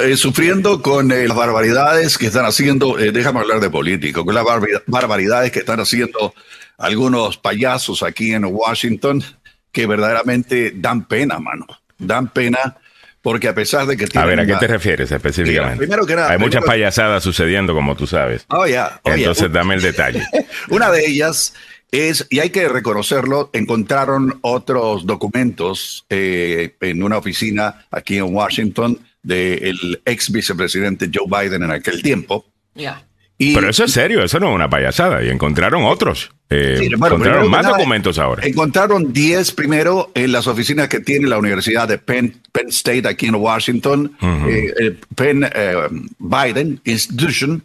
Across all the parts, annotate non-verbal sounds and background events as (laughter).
Eh, sufriendo con eh, las barbaridades que están haciendo, eh, déjame hablar de político, con las barbaridades que están haciendo algunos payasos aquí en Washington, que verdaderamente dan pena, mano. Dan pena porque a pesar de que A ver, ¿a qué te refieres específicamente? primero que nada, Hay muchas payasadas sucediendo, como tú sabes. Oh, ya. Oh, Entonces, dame el detalle. (laughs) Una de ellas es, y hay que reconocerlo, encontraron otros documentos eh, en una oficina aquí en Washington del ex vicepresidente Joe Biden en aquel tiempo. Ya. Pero eso es serio, eso no es una payasada. Y encontraron otros. Eh, encontraron más documentos ahora. Encontraron 10 primero en las oficinas que tiene la Universidad de Penn, State aquí en Washington, eh, Penn Biden Institution.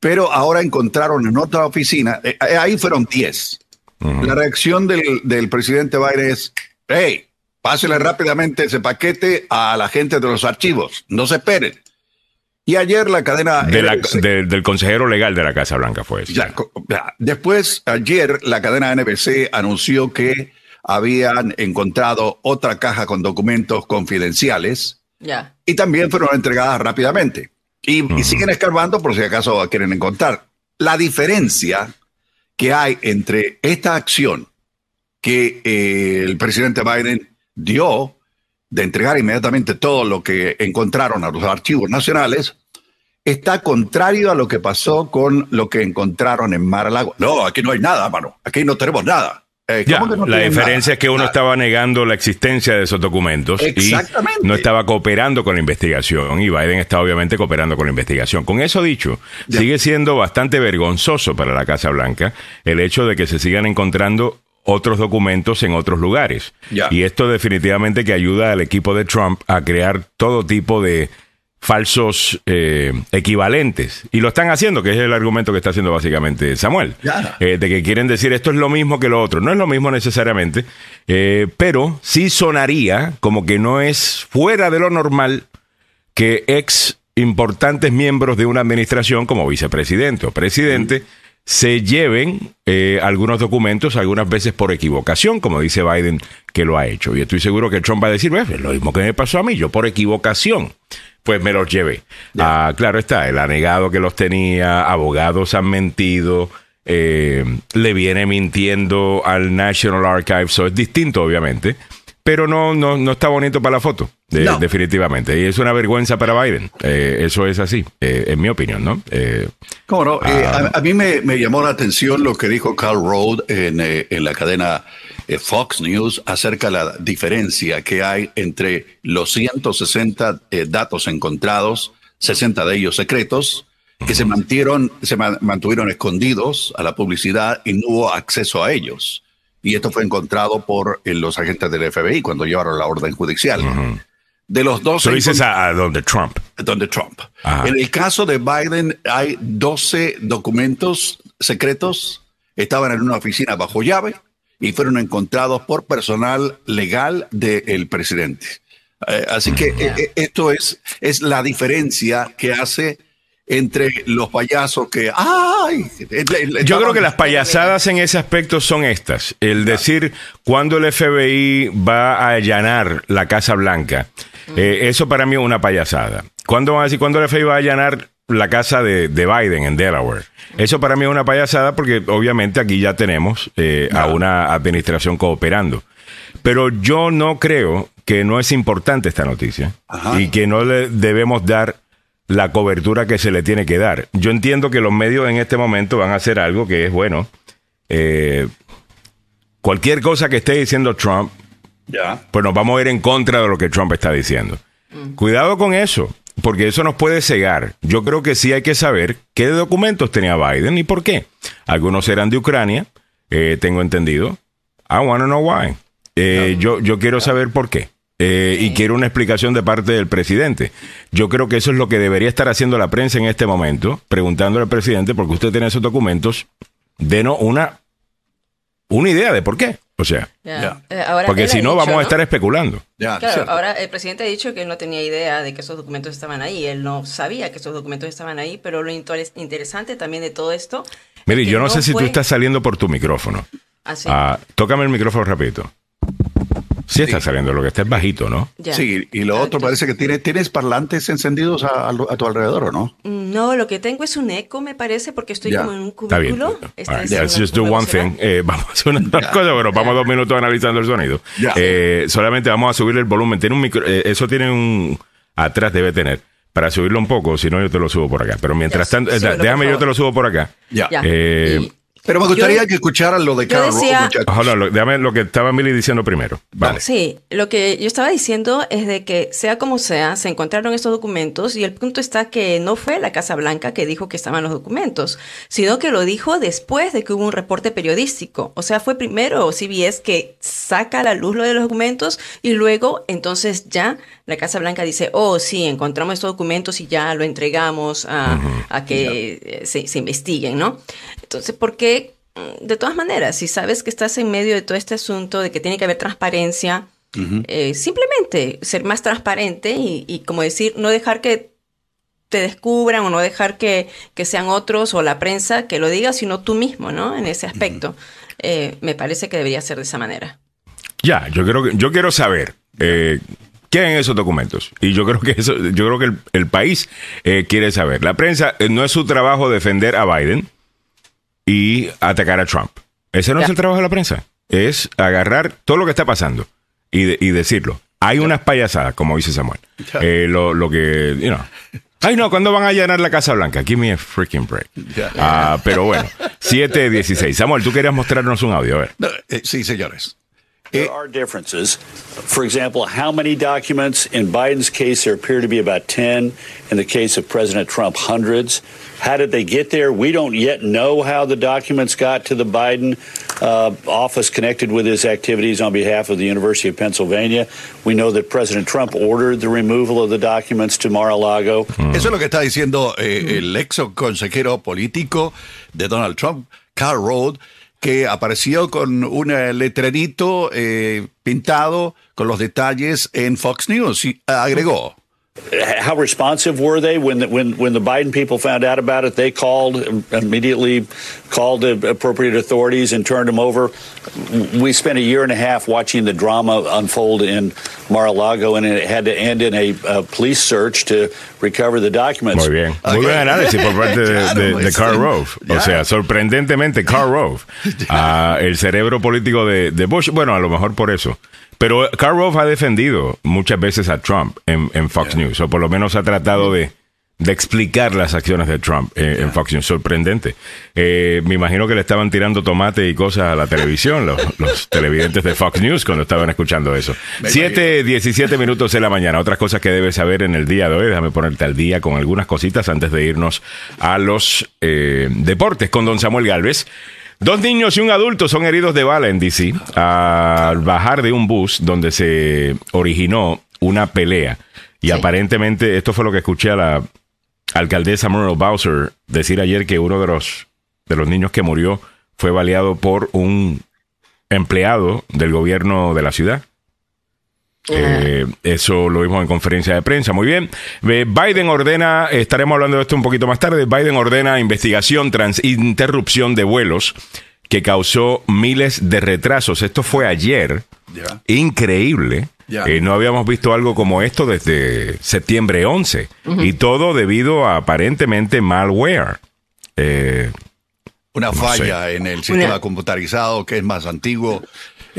Pero ahora encontraron en otra oficina, eh, eh, ahí fueron 10. La reacción del, presidente Biden es, hey, pásele rápidamente ese paquete a la gente de los archivos, no se esperen. Y ayer la cadena... del consejero legal de la Casa Blanca fue eso. Después, ayer la cadena NBC anunció que habían encontrado otra caja con documentos confidenciales y también fueron entregadas rápidamente. Y, siguen escarbando por si acaso quieren encontrar. La diferencia que hay entre esta acción que eh, el presidente Biden dio de entregar inmediatamente todo lo que encontraron a los archivos nacionales está contrario a lo que pasó con lo que encontraron en Mar Lago. No, aquí no hay nada, mano. Aquí no tenemos nada. Eh, la diferencia es que uno estaba negando la existencia de esos documentos y no estaba cooperando con la investigación y Biden está obviamente cooperando con la investigación. Con eso dicho, sigue siendo bastante vergonzoso para la Casa Blanca el hecho de que se sigan encontrando otros documentos en otros lugares. Y esto definitivamente que ayuda al equipo de Trump a crear todo tipo de falsos eh, equivalentes. Y lo están haciendo, que es el argumento que está haciendo básicamente Samuel. Eh, de que quieren decir esto es lo mismo que lo otro. No es lo mismo necesariamente, eh, pero sí sonaría como que no es fuera de lo normal que ex importantes miembros de una administración como vicepresidente o presidente se lleven algunos documentos algunas veces por equivocación, como dice Biden que lo ha hecho. Y estoy seguro que Trump va a decir, es lo mismo que me pasó a mí, yo por equivocación pues me los llevé. Ah, claro está, él ha negado que los tenía, abogados han mentido, eh, le viene mintiendo al National Archive, eso es distinto obviamente, pero no, no, no está bonito para la foto, definitivamente. Y es una vergüenza para Biden, eh, eso es así, eh, en mi opinión, ¿no? ¿Cómo no? Ah, a, mí me, me, llamó la atención lo que dijo Carl Rode en, en la cadena eh, Fox News acerca de la diferencia que hay entre los 160 eh, datos encontrados, 60 de ellos secretos, que se mantuvieron, se mantuvieron escondidos a la publicidad y no hubo acceso a ellos. Y esto fue encontrado por eh, los agentes del FBI cuando llevaron la orden judicial. De los dos. Lo dices a, donde Trump. Donde Trump. En el caso de Biden hay 12 documentos secretos. Estaban en una oficina bajo llave y fueron encontrados por personal legal del presidente. Eh, así que eh, esto es, es la diferencia que hace entre los payasos que ¡ay! Yo creo que las payasadas en ese aspecto son estas. El decir cuando el FBI va a allanar la Casa Blanca, eso para mí es una payasada. ¿Cuándo van a decir cuándo el FBI va a allanar la casa de, Biden en Delaware. Eso para mí es una payasada porque obviamente aquí ya tenemos eh, a una administración cooperando. Pero yo no creo que no es importante esta noticia y que no le debemos dar la cobertura que se le tiene que dar. Yo entiendo que los medios en este momento van a hacer algo que es bueno. Eh, cualquier cosa que esté diciendo Trump, pues nos vamos a ir en contra de lo que Trump está diciendo. Mm. Cuidado con eso porque eso nos puede cegar. Yo creo que sí hay que saber qué documentos tenía Biden y por qué. Algunos eran de Ucrania, eh, tengo entendido. I want to know why. Eh, yo, yo quiero saber por qué. Eh, y quiero una explicación de parte del presidente. Yo creo que eso es lo que debería estar haciendo la prensa en este momento, preguntándole al presidente, porque usted tiene esos documentos, denos una, una idea de por qué. O sea, eh, porque si no, vamos a estar especulando. claro, ahora el presidente ha dicho que él no tenía idea de que esos documentos estaban ahí. Él no sabía que esos documentos estaban ahí, pero lo interesante también de todo esto. Mire, yo no, sé si tú estás saliendo por tu micrófono. ¿Ah, tócame el micrófono rapidito. Sí está saliendo, lo que está es bajito, ¿no? Sí, y lo otro parece que tienes, tienes parlantes encendidos a, tu alrededor, ¿o no? Mm, no, lo que tengo es un eco, me parece, porque estoy como en un cubículo. Está bien. Right. just do one thing. Eh, (laughs) vamos a hacer una cosa, pero vamos dos minutos analizando el sonido. Eh, solamente vamos a subir el volumen. Tiene un micro, eh, eso tiene un... Atrás debe tener para subirlo un poco, si no yo te lo subo por acá. Pero mientras tanto, déjame yo te lo subo por acá. Ya. Eh, pero me gustaría que escucharan lo de Carol Rove, déjame lo que estaba Milly diciendo primero. Vale. Sí, lo que yo estaba diciendo es de que sea como sea, se encontraron estos documentos y el punto está que no fue la Casa Blanca que dijo que estaban los documentos, sino que lo dijo después de que hubo un reporte periodístico. O sea, fue primero CBS que saca a la luz lo de los documentos y luego entonces ya la Casa Blanca dice, oh sí, encontramos estos documentos y ya lo entregamos a, que se, se investiguen, ¿no? Entonces, ¿por qué? Mm, de todas maneras, si sabes que estás en medio de todo este asunto, de que tiene que haber transparencia, eh, simplemente ser más transparente y, como decir, no dejar que te descubran o no dejar que, sean otros o la prensa que lo diga, sino tú mismo, ¿no? En ese aspecto. Eh, me parece que debería ser de esa manera. Ya, yo quiero, yo quiero saber eh, qué hay en esos documentos. Y yo creo que eso, yo creo que el, el país quiere saber. La prensa no es su trabajo defender a Biden y atacar a Trump. Ese no es el trabajo de la prensa. Es agarrar todo lo que está pasando y, decirlo. Hay unas payasadas, como dice Samuel. Eh, lo, que, you know. Ay, no, ¿cuándo van a llenar la Casa Blanca? Give me a freaking break. Ah, pero bueno, 7.16. Samuel, tú querías mostrarnos un audio, a ver. Eh, sí, señores. There eh, are differences. For example, how many documents? In Biden's case, there appear to be about 10. In the case of President Trump, hundreds. How did they get there? We don't yet know how the documents got to the Biden uh, office connected with his activities on behalf of the University of Pennsylvania. We know that President Trump ordered the removal of the documents to Mar-a-Lago. Mm. Eso es lo que está diciendo eh, el ex consejero político de Donald Trump, Carl Rode, que apareció con un letrerito eh, pintado con los detalles en Fox News y agregó. How responsive were they when the, when when the Biden people found out about it? They called immediately, called the appropriate authorities and turned them over. We spent a year and a half watching the drama unfold in Mar-a-Lago, and it had to end in a, a police search to recover the documents. Muy bien, muy buen análisis por parte de, (laughs) de, de Carl Rove. O sea, sorprendentemente, Carl Rove, (laughs) uh, el cerebro político de, de Bush. Bueno, a lo mejor por eso. Pero Karl Rove ha defendido muchas veces a Trump en, Fox News, o por lo menos ha tratado de, explicar las acciones de Trump en, Fox News. Sorprendente. Eh, me imagino que le estaban tirando tomate y cosas a la televisión, los, (laughs) televidentes de Fox News, cuando estaban escuchando eso. Siete, diecisiete minutos de la mañana. Otras cosas que debes saber en el día de hoy. Déjame ponerte al día con algunas cositas antes de irnos a los eh, deportes con don Samuel Galvez. Dos niños y un adulto son heridos de bala en DC al bajar de un bus donde se originó una pelea. Y aparentemente, esto fue lo que escuché a la alcaldesa Muriel Bowser decir ayer que uno de los, de los niños que murió fue baleado por un empleado del gobierno de la ciudad. Eh, eso lo vimos en conferencia de prensa. Muy bien. Biden ordena, estaremos hablando de esto un poquito más tarde. Biden ordena investigación tras interrupción de vuelos que causó miles de retrasos. Esto fue ayer. Increíble. Eh, no habíamos visto algo como esto desde septiembre 11. Y todo debido a aparentemente malware. Eh, Una falla en el sistema computarizado que es más antiguo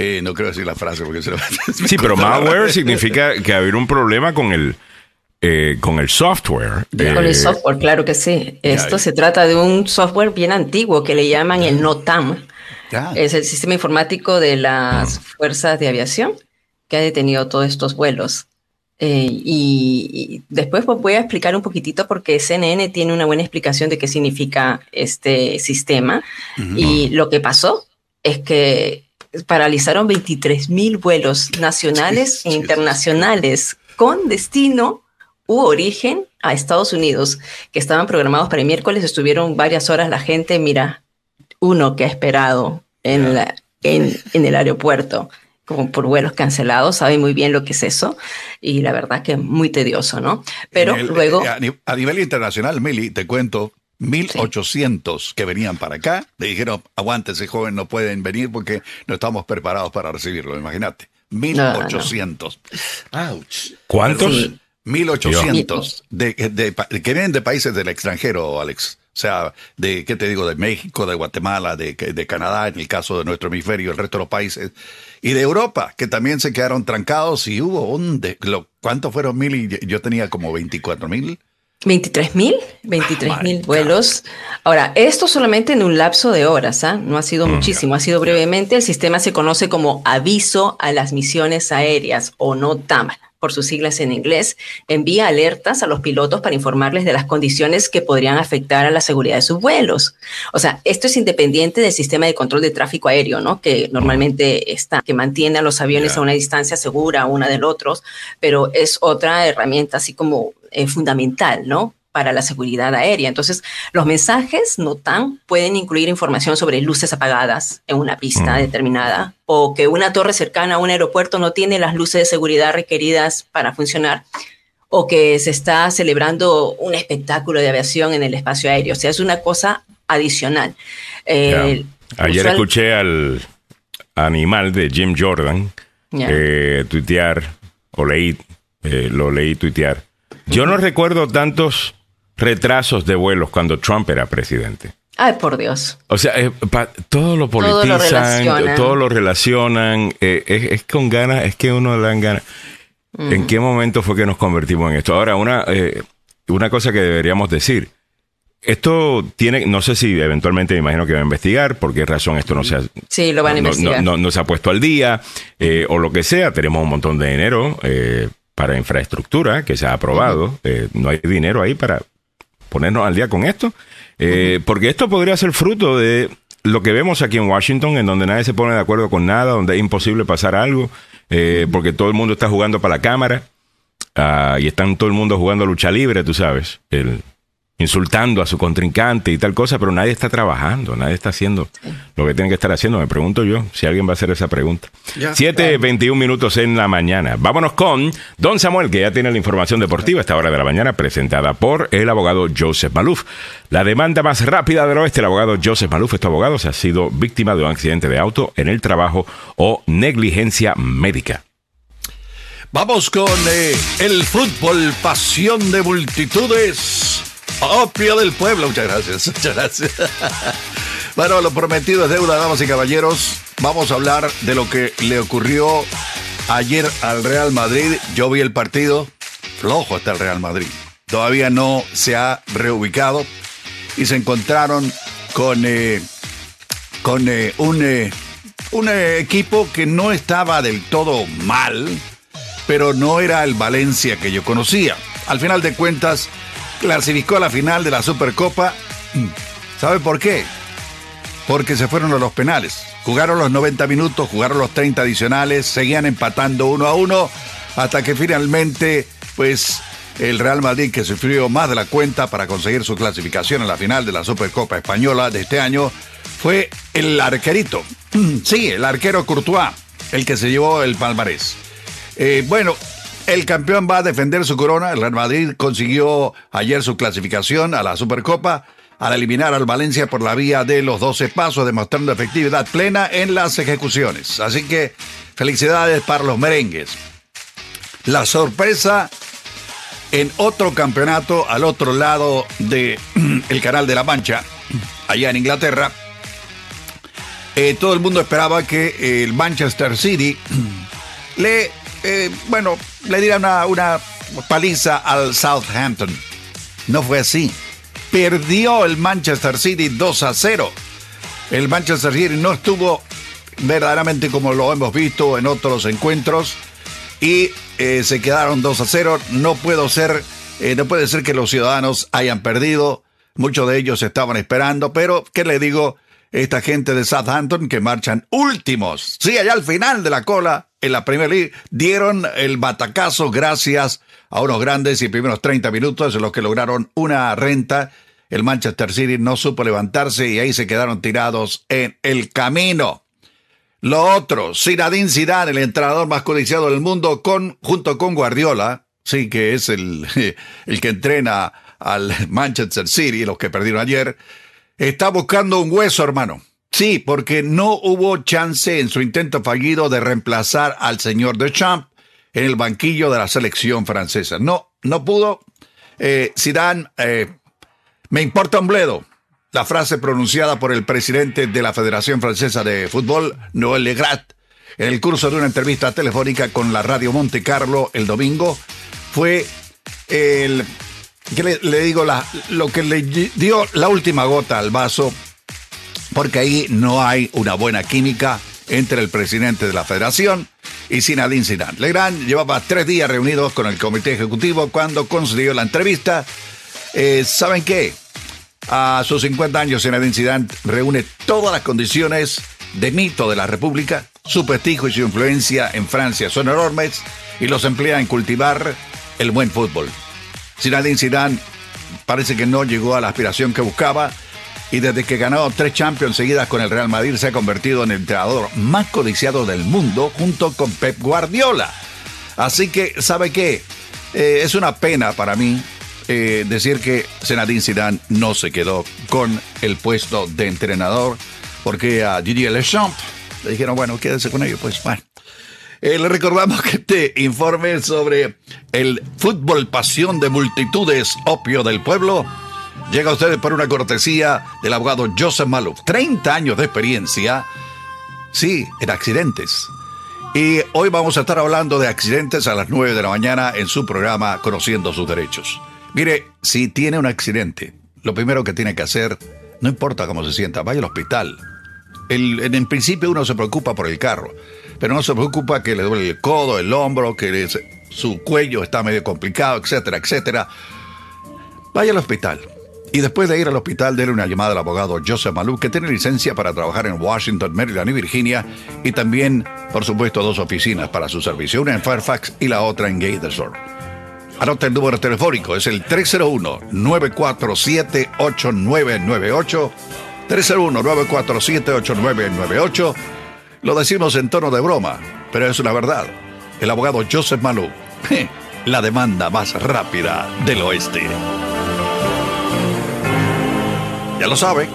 eh, no quiero decir la frase porque se lo (laughs) Sí, pero malware significa que haber un problema con el, eh, con el software. con el eh, software, claro que sí. Esto se trata de un software bien antiguo que le llaman el NOTAM. Es el sistema informático de las fuerzas de aviación que ha detenido todos estos vuelos. y, después voy a explicar un poquitito porque CNN tiene una buena explicación de qué significa este sistema. Y lo que pasó es que paralizaron 23 mil vuelos nacionales e internacionales con destino u origen a Estados Unidos, que estaban programados para el miércoles, estuvieron varias horas la gente, mira, uno que ha esperado en, la, en, el aeropuerto como por vuelos cancelados, sabe muy bien lo que es eso y la verdad que es muy tedioso, ¿no? Pero luego... Eh, a, nivel internacional, Mili, te cuento, 1800 que venían para acá, le dijeron, aguántese joven, no pueden venir porque no estamos preparados para recibirlo, imagínate. 1800. ¿Cuántos? 1800 de, que vienen de países del extranjero, Alex. O sea, de, ¿qué te digo? De México, de Guatemala, de, de Canadá, en el caso de nuestro hemisferio, el resto de los países. Y de Europa, que también se quedaron trancados y hubo un... De, ¿Cuántos fueron mil? Y yo tenía como 24 mil. 23 mil, 23 ah, mil vuelos. Ahora, esto solamente en un lapso de horas, ¿ah? no ha sido mm, muchísimo, ha sido brevemente. El sistema se conoce como aviso a las misiones aéreas o NOTAM por sus siglas en inglés, envía alertas a los pilotos para informarles de las condiciones que podrían afectar a la seguridad de sus vuelos. O sea, esto es independiente del sistema de control de tráfico aéreo, ¿no? Que normalmente está, que mantiene a los aviones a una distancia segura una del otro, pero es otra herramienta así como eh, fundamental, ¿no? para la seguridad aérea. Entonces, los mensajes NOTAM pueden incluir información sobre luces apagadas en una pista mm. determinada o que una torre cercana a un aeropuerto no tiene las luces de seguridad requeridas para funcionar o que se está celebrando un espectáculo de aviación en el espacio aéreo. O sea, es una cosa adicional. Eh, Ayer escuché al animal de Jim Jordan eh, tuitear, o leí, eh, lo leí tuitear. Yo no recuerdo tantos retrasos de vuelos cuando Trump era presidente. Ay, por Dios. O sea, eh, todo lo politizan, todo lo relacionan, eh, es, con ganas, es que uno le dan ganas. ¿En qué momento fue que nos convertimos en esto? Ahora, una, eh, una cosa que deberíamos decir. Esto tiene, no sé si eventualmente me imagino que va a investigar, por qué razón esto no se ha, sí, lo van a investigar. No, se ha puesto al día, o lo que sea. Tenemos un montón de dinero para infraestructura que se ha aprobado. no hay dinero ahí para ponernos al día con esto, eh, porque esto podría ser fruto de lo que vemos aquí en Washington, en donde nadie se pone de acuerdo con nada, donde es imposible pasar algo, eh, porque todo el mundo está jugando para la cámara ah, y están todo el mundo jugando lucha libre, tú sabes. El, insultando a su contrincante y tal cosa, pero nadie está trabajando, nadie está haciendo lo que tiene que estar haciendo. Me pregunto yo si alguien va a hacer esa pregunta. 7.21 minutos en la mañana. Vámonos con Don Samuel, que ya tiene la información deportiva a esta hora de la mañana, presentada por el abogado Joseph Maluf. La demanda más rápida del oeste, el abogado Joseph Maluf, este abogado, se ha sido víctima de un accidente de auto en el trabajo o negligencia médica. Vamos con eh, el fútbol, pasión de multitudes. Opio del pueblo. Muchas gracias. (laughs) Muchas gracias. Bueno, lo prometido es deuda, damas y caballeros. Vamos a hablar de lo que le ocurrió ayer al Real Madrid. Yo vi el partido. Flojo está el Real Madrid. Todavía no se ha reubicado y se encontraron con, eh, con eh, un, eh, un equipo que no estaba del todo mal, pero no era el Valencia que yo conocía. Al final de cuentas, clasificó a la final de la Supercopa. ¿Sabe por qué? Porque se fueron a los penales. Jugaron los 90 minutos, jugaron los 30 adicionales, seguían empatando uno a uno, hasta que finalmente, pues, el Real Madrid, que sufrió más de la cuenta para conseguir su clasificación a la final de la Supercopa Española de este año, fue el arquerito. Sí, el arquero Courtois, el que se llevó el palmarés. Eh, bueno, el campeón va a defender su corona. El Real Madrid consiguió ayer su clasificación a la Supercopa al eliminar al Valencia por la vía de los 12 pasos, demostrando efectividad plena en las ejecuciones. Así que felicidades para los merengues. La sorpresa en otro campeonato al otro lado del (clears throat) el Canal de la Mancha, allá en Inglaterra. Eh, todo el mundo esperaba que el Manchester City (clears throat) le eh, bueno, le dieron una, paliza al Southampton. No fue así. Perdió el Manchester City 2 a 0. El Manchester City no estuvo verdaderamente como lo hemos visto en otros encuentros y eh, se quedaron 2 a 0. No puedo ser, eh, no puede ser que los ciudadanos hayan perdido. Muchos de ellos estaban esperando, pero ¿qué le digo? Esta gente de Southampton que marchan últimos, sí, allá al final de la cola, en la Premier League dieron el batacazo gracias a unos grandes y primeros 30 minutos en los que lograron una renta. El Manchester City no supo levantarse y ahí se quedaron tirados en el camino. Lo otro, Zinedine Zidane, el entrenador más codiciado del mundo, con, junto con Guardiola, sí, que es el, (laughs) el que entrena al Manchester City, los que perdieron ayer, está buscando un hueso, hermano. Sí, porque no hubo chance en su intento fallido de reemplazar al señor Deschamps en el banquillo de la selección francesa. No, no pudo. Eh, Zidane, eh, me importa un bledo. La frase pronunciada por el presidente de la Federación Francesa de Fútbol, Noël Legrat, en el curso de una entrevista telefónica con la radio Monte Carlo el domingo, fue el que le, digo la, lo que le dio la última gota al vaso, porque ahí no hay una buena química entre el presidente de la federación y Zinedine Zidane. Legrand llevaba tres días reunidos con el comité ejecutivo cuando concedió la entrevista. Eh, ¿Saben qué? A sus 50 años, Zinedine Zidane reúne todas las condiciones de mito de la República. Su prestigio y su influencia en Francia son enormes y los emplea en cultivar el buen fútbol. Zinedine Zidane parece que no llegó a la aspiración que buscaba y desde que ganó tres Champions seguidas con el Real Madrid se ha convertido en el entrenador más codiciado del mundo junto con Pep Guardiola. Así que, ¿sabe qué? Eh, es una pena para mí eh, decir que Zinedine Zidane no se quedó con el puesto de entrenador porque a Didier Deschamps le dijeron, bueno, quédese con ellos, pues bueno. Eh, le recordamos que este informe sobre el fútbol pasión de multitudes, opio del pueblo, llega a ustedes por una cortesía del abogado Joseph Malouf. 30 años de experiencia, sí, en accidentes. Y hoy vamos a estar hablando de accidentes a las 9 de la mañana en su programa Conociendo sus Derechos. Mire, si tiene un accidente, lo primero que tiene que hacer, no importa cómo se sienta, vaya al hospital. en, en principio uno se preocupa por el carro pero no se preocupa que le duele el codo, el hombro, que su cuello está medio complicado, etcétera, etcétera. Vaya al hospital. Y después de ir al hospital, déle una llamada al abogado Joseph Malou, que tiene licencia para trabajar en Washington, Maryland y Virginia, y también, por supuesto, dos oficinas para su servicio, una en Fairfax y la otra en Gaithersburg. Anota el número telefónico, es el 301-947-8998, 301-947-8998, lo decimos en tono de broma, pero es una verdad. El abogado Joseph Malou, (laughs) la demanda más rápida del oeste. Lo sabe.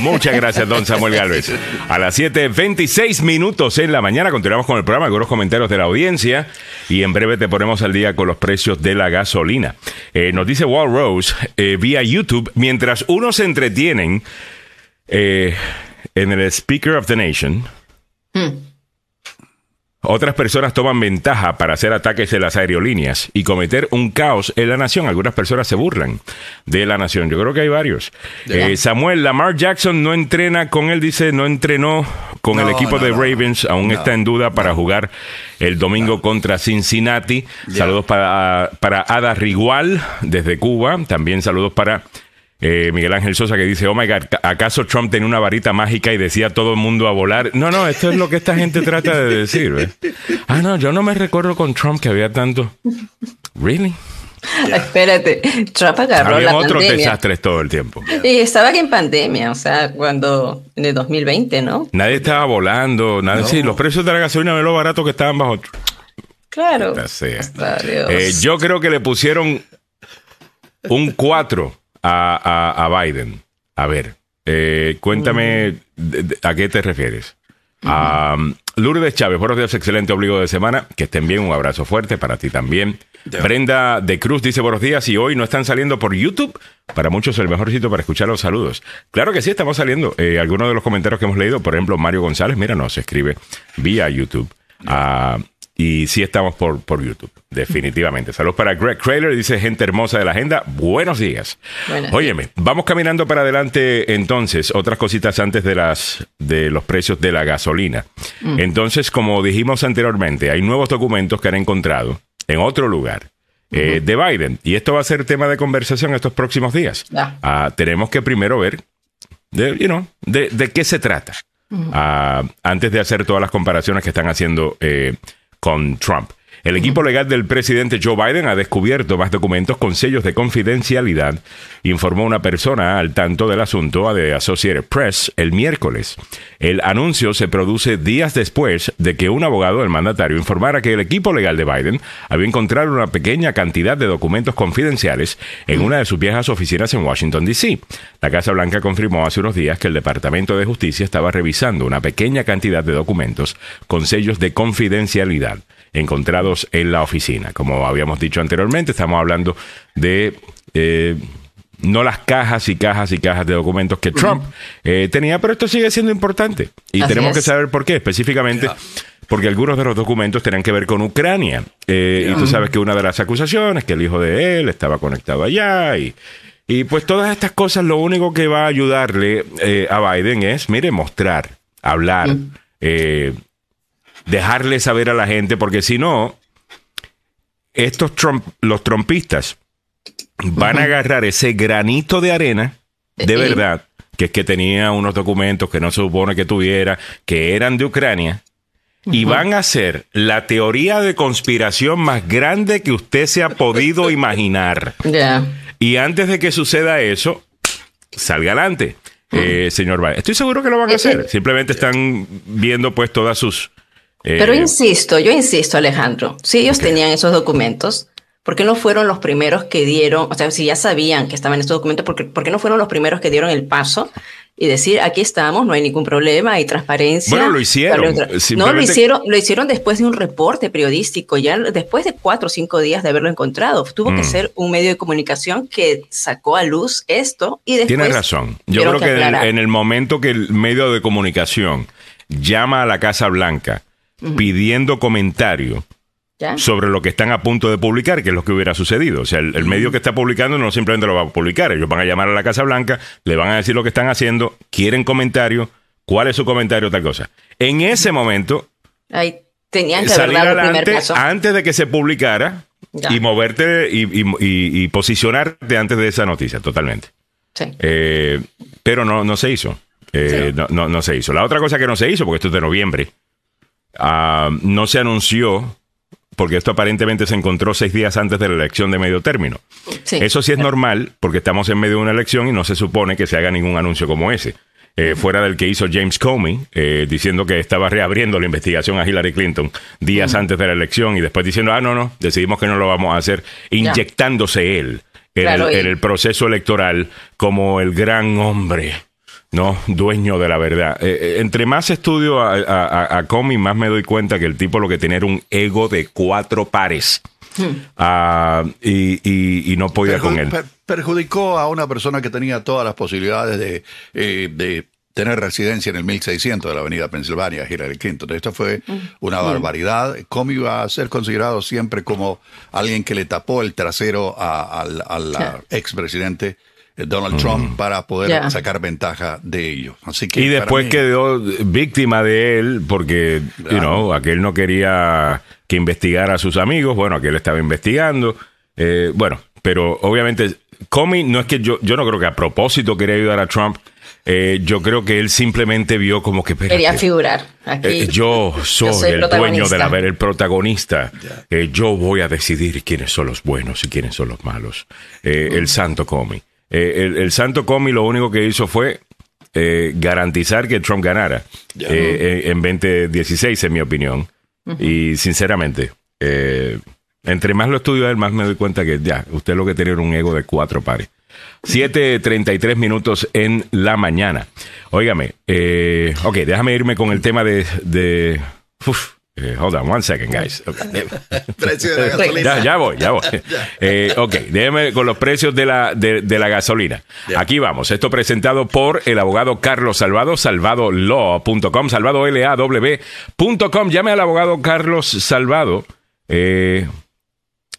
Muchas gracias, don Samuel Galvez. A las 7.26 minutos en la mañana continuamos con el programa, con los comentarios de la audiencia y en breve te ponemos al día con los precios de la gasolina. Eh, nos dice Wall Rose eh, vía YouTube, mientras unos se entretienen eh, en el Speaker of the Nation, Hmm. Otras personas toman ventaja para hacer ataques en las aerolíneas y cometer un caos en la nación. Algunas personas se burlan de la nación. Yo creo que hay varios. Eh, Samuel, Lamar Jackson no entrena con él, dice, no entrenó con el equipo de Ravens. Aún está en duda para jugar el domingo contra Cincinnati. Saludos para, para Ada Rigual desde Cuba. También saludos para eh, Miguel Ángel Sosa que dice, oh my God, ¿acaso Trump tenía una varita mágica y decía todo el mundo a volar? No, no, esto es lo que esta gente trata de decir. Ah, no, yo no me recuerdo con Trump que había tanto. ¿Really? Espérate, Trump agarró Había otros desastres todo el tiempo. Y estaba aquí en pandemia, o sea, cuando en el 2020, ¿no? Nadie estaba volando, nada, sí, los precios de la gasolina ven lo barato que estaban bajo. Claro. Eh, yo creo que le pusieron un 4 a, a, Biden. A ver, eh, cuéntame a qué te refieres. Lourdes Chávez, buenos días, excelente obligo de semana. Que estén bien, un abrazo fuerte para ti también. Brenda de Cruz dice buenos días y hoy no están saliendo por YouTube. Para muchos el mejor sitio para escuchar los saludos. Claro que sí, estamos saliendo. Eh, algunos de los comentarios que hemos leído, por ejemplo, Mario González, mira, nos escribe vía YouTube. Ah, y sí estamos por, por YouTube, definitivamente. Saludos para Greg Kraler, dice gente hermosa de la agenda. Buenos días. Óyeme, vamos caminando para adelante entonces. Otras cositas antes de, las, de los precios de la gasolina. Mm. Entonces, como dijimos anteriormente, hay nuevos documentos que han encontrado en otro lugar. Eh, de Biden. Y esto va a ser tema de conversación estos próximos días. Ah, tenemos que primero ver de, you know, de, de, qué se trata. Ah, antes de hacer todas las comparaciones que están haciendo eh, con Trump. El equipo legal del presidente Joe Biden ha descubierto más documentos con sellos de confidencialidad, informó una persona al tanto del asunto de Associated Press el miércoles. El anuncio se produce días después de que un abogado del mandatario informara que el equipo legal de Biden había encontrado una pequeña cantidad de documentos confidenciales en una de sus viejas oficinas en Washington, D.C. La Casa Blanca confirmó hace unos días que el Departamento de Justicia estaba revisando una pequeña cantidad de documentos con sellos de confidencialidad encontrados en la oficina. Como habíamos dicho anteriormente, estamos hablando de... Eh, no las cajas y cajas y cajas de documentos que Trump eh, tenía, pero esto sigue siendo importante. Y tenemos que saber por qué, específicamente porque algunos de los documentos tenían que ver con Ucrania. Eh, y tú sabes que una de las acusaciones, que el hijo de él estaba conectado allá y... Y pues todas estas cosas lo único que va a ayudarle a Biden es, mire, mostrar, hablar, dejarle saber a la gente, porque si no, estos los trompistas van a agarrar ese granito de arena de verdad, que es que tenía unos documentos que no se supone que tuviera, que eran de Ucrania, y van a hacer la teoría de conspiración más grande que usted se ha podido (laughs) imaginar. Y antes de que suceda eso, salga adelante, eh, señor Biden. Estoy seguro que lo van a hacer. Simplemente están viendo pues todas sus pero eh, insisto, yo insisto, Alejandro, si ellos tenían esos documentos, ¿por qué no fueron los primeros que dieron, o sea, si ya sabían que estaban estos documentos, ¿por qué, no fueron los primeros que dieron el paso y decir, aquí estamos, no hay ningún problema, hay transparencia? Bueno, lo hicieron. No, lo hicieron, lo hicieron después de un reporte periodístico, ya después de cuatro o cinco días de haberlo encontrado. Tuvo que mm. ser un medio de comunicación que sacó a luz esto y después... Tienes razón. Yo creo que, en el momento que el medio de comunicación llama a la Casa Blanca, pidiendo comentario sobre lo que están a punto de publicar, que es lo que hubiera sucedido. O sea, el, medio que está publicando no simplemente lo va a publicar, ellos van a llamar a la Casa Blanca, le van a decir lo que están haciendo, quieren comentario, cuál es su comentario, tal cosa. En ese momento, Ahí tenían que salir adelante antes de que se publicara y moverte y, posicionarte antes de esa noticia, totalmente. Eh, pero no, no se hizo. Eh, no, no, no se hizo. La otra cosa que no se hizo, porque esto es de noviembre, Ah, no se anunció porque esto aparentemente se encontró seis días antes de la elección de medio término. Eso sí es normal, porque estamos en medio de una elección y no se supone que se haga ningún anuncio como ese. Eh, fuera del que hizo James Comey, eh, diciendo que estaba reabriendo la investigación a Hillary Clinton días antes de la elección y después diciendo, ah, no, no, decidimos que no lo vamos a hacer, inyectándose él en el proceso electoral como el gran hombre no, dueño de la verdad. Eh, eh, entre más estudio a, a, a, Comey, más me doy cuenta que el tipo lo que tiene era un ego de cuatro pares. Hmm. Ah, y, y, no podía con él. perjudicó a una persona que tenía todas las posibilidades de, eh, de tener residencia en el 1600 de la avenida Pensilvania, Hillary Clinton. Esto fue hmm. una hmm. barbaridad. Comey va a ser considerado siempre como alguien que le tapó el trasero al, al expresidente Donald Trump para poder sacar ventaja de ello. Así que y después quedó víctima de él porque, aquel no quería que investigara a sus amigos, bueno, aquel estaba investigando, eh, bueno, pero obviamente Comey no es que yo, yo no creo que a propósito quería ayudar a Trump. Eh, yo creo que él simplemente vio como que quería figurar. Aquí, yo soy, el dueño de la ver el protagonista. yo voy a decidir quiénes son los buenos y quiénes son los malos. El santo Comey. Eh, el, Santo Comi lo único que hizo fue eh, garantizar que Trump ganara eh, en 2016, en mi opinión. Y sinceramente, entre más lo estudio él, más me doy cuenta que ya, usted lo que tenía era un ego de cuatro pares. 7.33 minutos en la mañana. Óigame, ok, déjame irme con el tema de... de eh, hold on one second, guys. (laughs) Precio de la (laughs) gasolina. Ya, ya voy, ya voy. (laughs) Eh, ok, déjeme con los precios de la, de, la gasolina. Aquí vamos. Esto presentado por el abogado Carlos Salvado, salvadolaw.com, salvadolaw.com. Llame al abogado Carlos Salvado. Eh,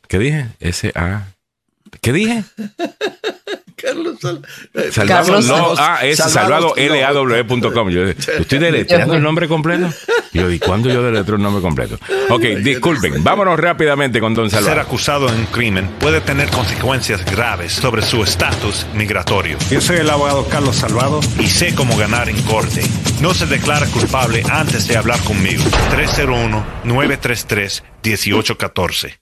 ¿Qué dije? S-A. ¿Qué dije? Carlos Salvado. ah, es salvadolaw.com. Yo estoy deletreando el nombre completo. Yo, ¿y cuándo yo deletreo el nombre completo? Ok, disculpen. Vámonos rápidamente con Don Salvador. Ser acusado en un crimen puede tener consecuencias graves sobre su estatus migratorio. Yo soy el abogado Carlos Salvado y sé cómo ganar en corte. No se declara culpable antes de hablar conmigo. 301 933 1814.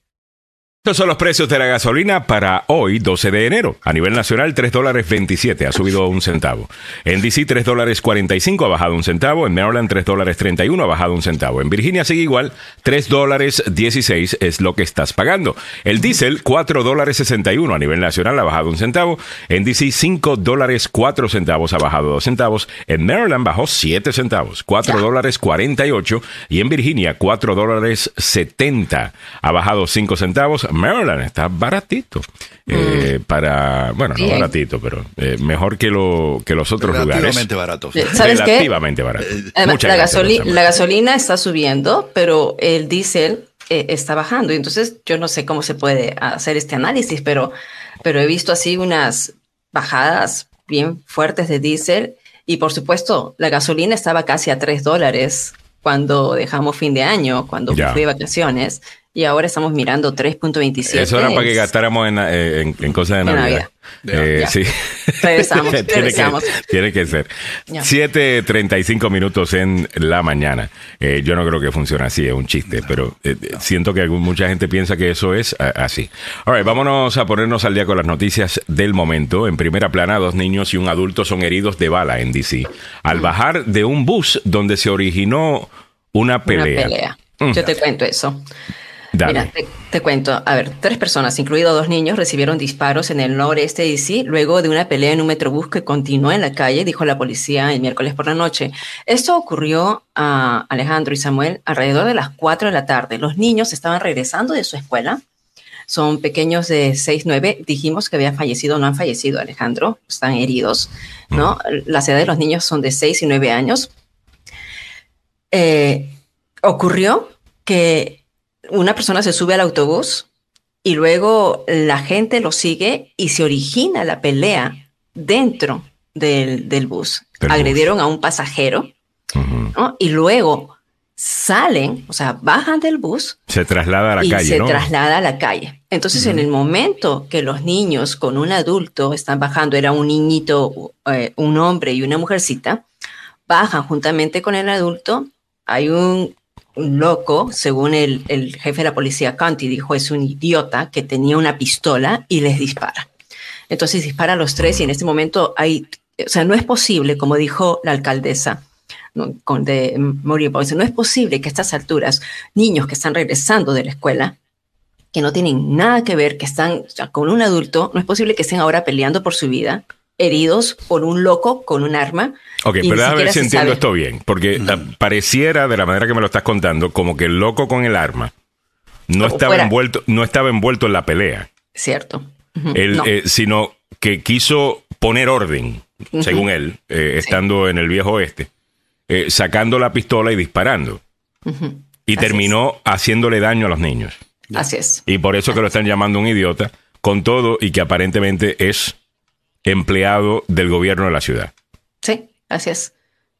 Estos son los precios de la gasolina para hoy, 12 de enero. A nivel nacional, 3 dólares 27, ha subido un centavo. En DC, 3 dólares 45, ha bajado un centavo. En Maryland, 3 dólares 31, ha bajado un centavo. En Virginia sigue igual, 3 dólares 16 es lo que estás pagando. El diésel, 4 dólares 61, a nivel nacional ha bajado un centavo. En DC, 5 dólares 4 centavos, ha bajado 2 centavos. En Maryland bajó 7 centavos, 4 dólares 48. Y en Virginia, 4 dólares 70, ha bajado 5 centavos. Maryland está baratito. Eh, mm. para, bueno, no baratito, pero eh, mejor que, lo, que los otros lugares. Relativamente barato. Relativamente barato. Eh, la, la, gasolina está subiendo, pero el diésel está bajando. Entonces, yo no sé cómo se puede hacer este análisis, pero, pero he visto así unas bajadas bien fuertes de diésel. Y por supuesto, la gasolina estaba casi a 3 dólares cuando dejamos fin de año, cuando fui de vacaciones. Y ahora estamos mirando 3.27. Eso era para que gastáramos en, eh, cosas de Navidad. Eh, sí. (laughs) (laughs) Regresamos, tiene, Que, tiene que ser. 7.35 minutos en la mañana. Eh, yo no creo que funcione así, es un chiste, pero siento que mucha gente piensa que eso es así. All vámonos a ponernos al día con las noticias del momento. En primera plana, dos niños y un adulto son heridos de bala en DC. Al mm. bajar de un bus donde se originó una pelea. Una pelea. Mm. Yo te cuento eso. Mira, te, cuento. A ver, tres personas, incluidos dos niños, recibieron disparos en el noreste de DC luego de una pelea en un metrobús que continuó en la calle, dijo la policía el miércoles por la noche. Esto ocurrió a Alejandro y Samuel alrededor de las 4 de la tarde. Los niños estaban regresando de su escuela. Son pequeños de 6, 9. Dijimos que habían fallecido, no han fallecido, Alejandro. Están heridos, ¿no? Las edades de los niños son de 6 y 9 años. Eh, ocurrió que una persona se sube al autobús y luego la gente lo sigue y se origina la pelea dentro del, bus. Agredieron a un pasajero y luego salen, o sea, bajan del bus. Se traslada a la y calle. Se traslada a la calle. Entonces, en el momento que los niños con un adulto están bajando, era un niñito, eh, un hombre y una mujercita, bajan juntamente con el adulto. Hay un loco, según el, jefe de la policía Conti, dijo, es un idiota que tenía una pistola y les dispara. Entonces dispara a los tres y en este momento hay, o sea, no es posible, como dijo la alcaldesa con de Moriah no es posible que a estas alturas niños que están regresando de la escuela, que no tienen nada que ver, que están con un adulto, no es posible que estén ahora peleando por su vida, heridos por un loco con un arma. Ok, pero déjame ver si entiendo esto bien, porque pareciera de la manera que me lo estás contando como que el loco con el arma no estaba envuelto, no estaba envuelto en la pelea. Cierto. Eh, sino que quiso poner orden, según él, eh, estando en el viejo oeste, eh, sacando la pistola y disparando. Y terminó haciéndole daño a los niños. Así es. Y por eso que lo están llamando un idiota, con todo y que aparentemente es empleado del gobierno de la ciudad. Sí, así es.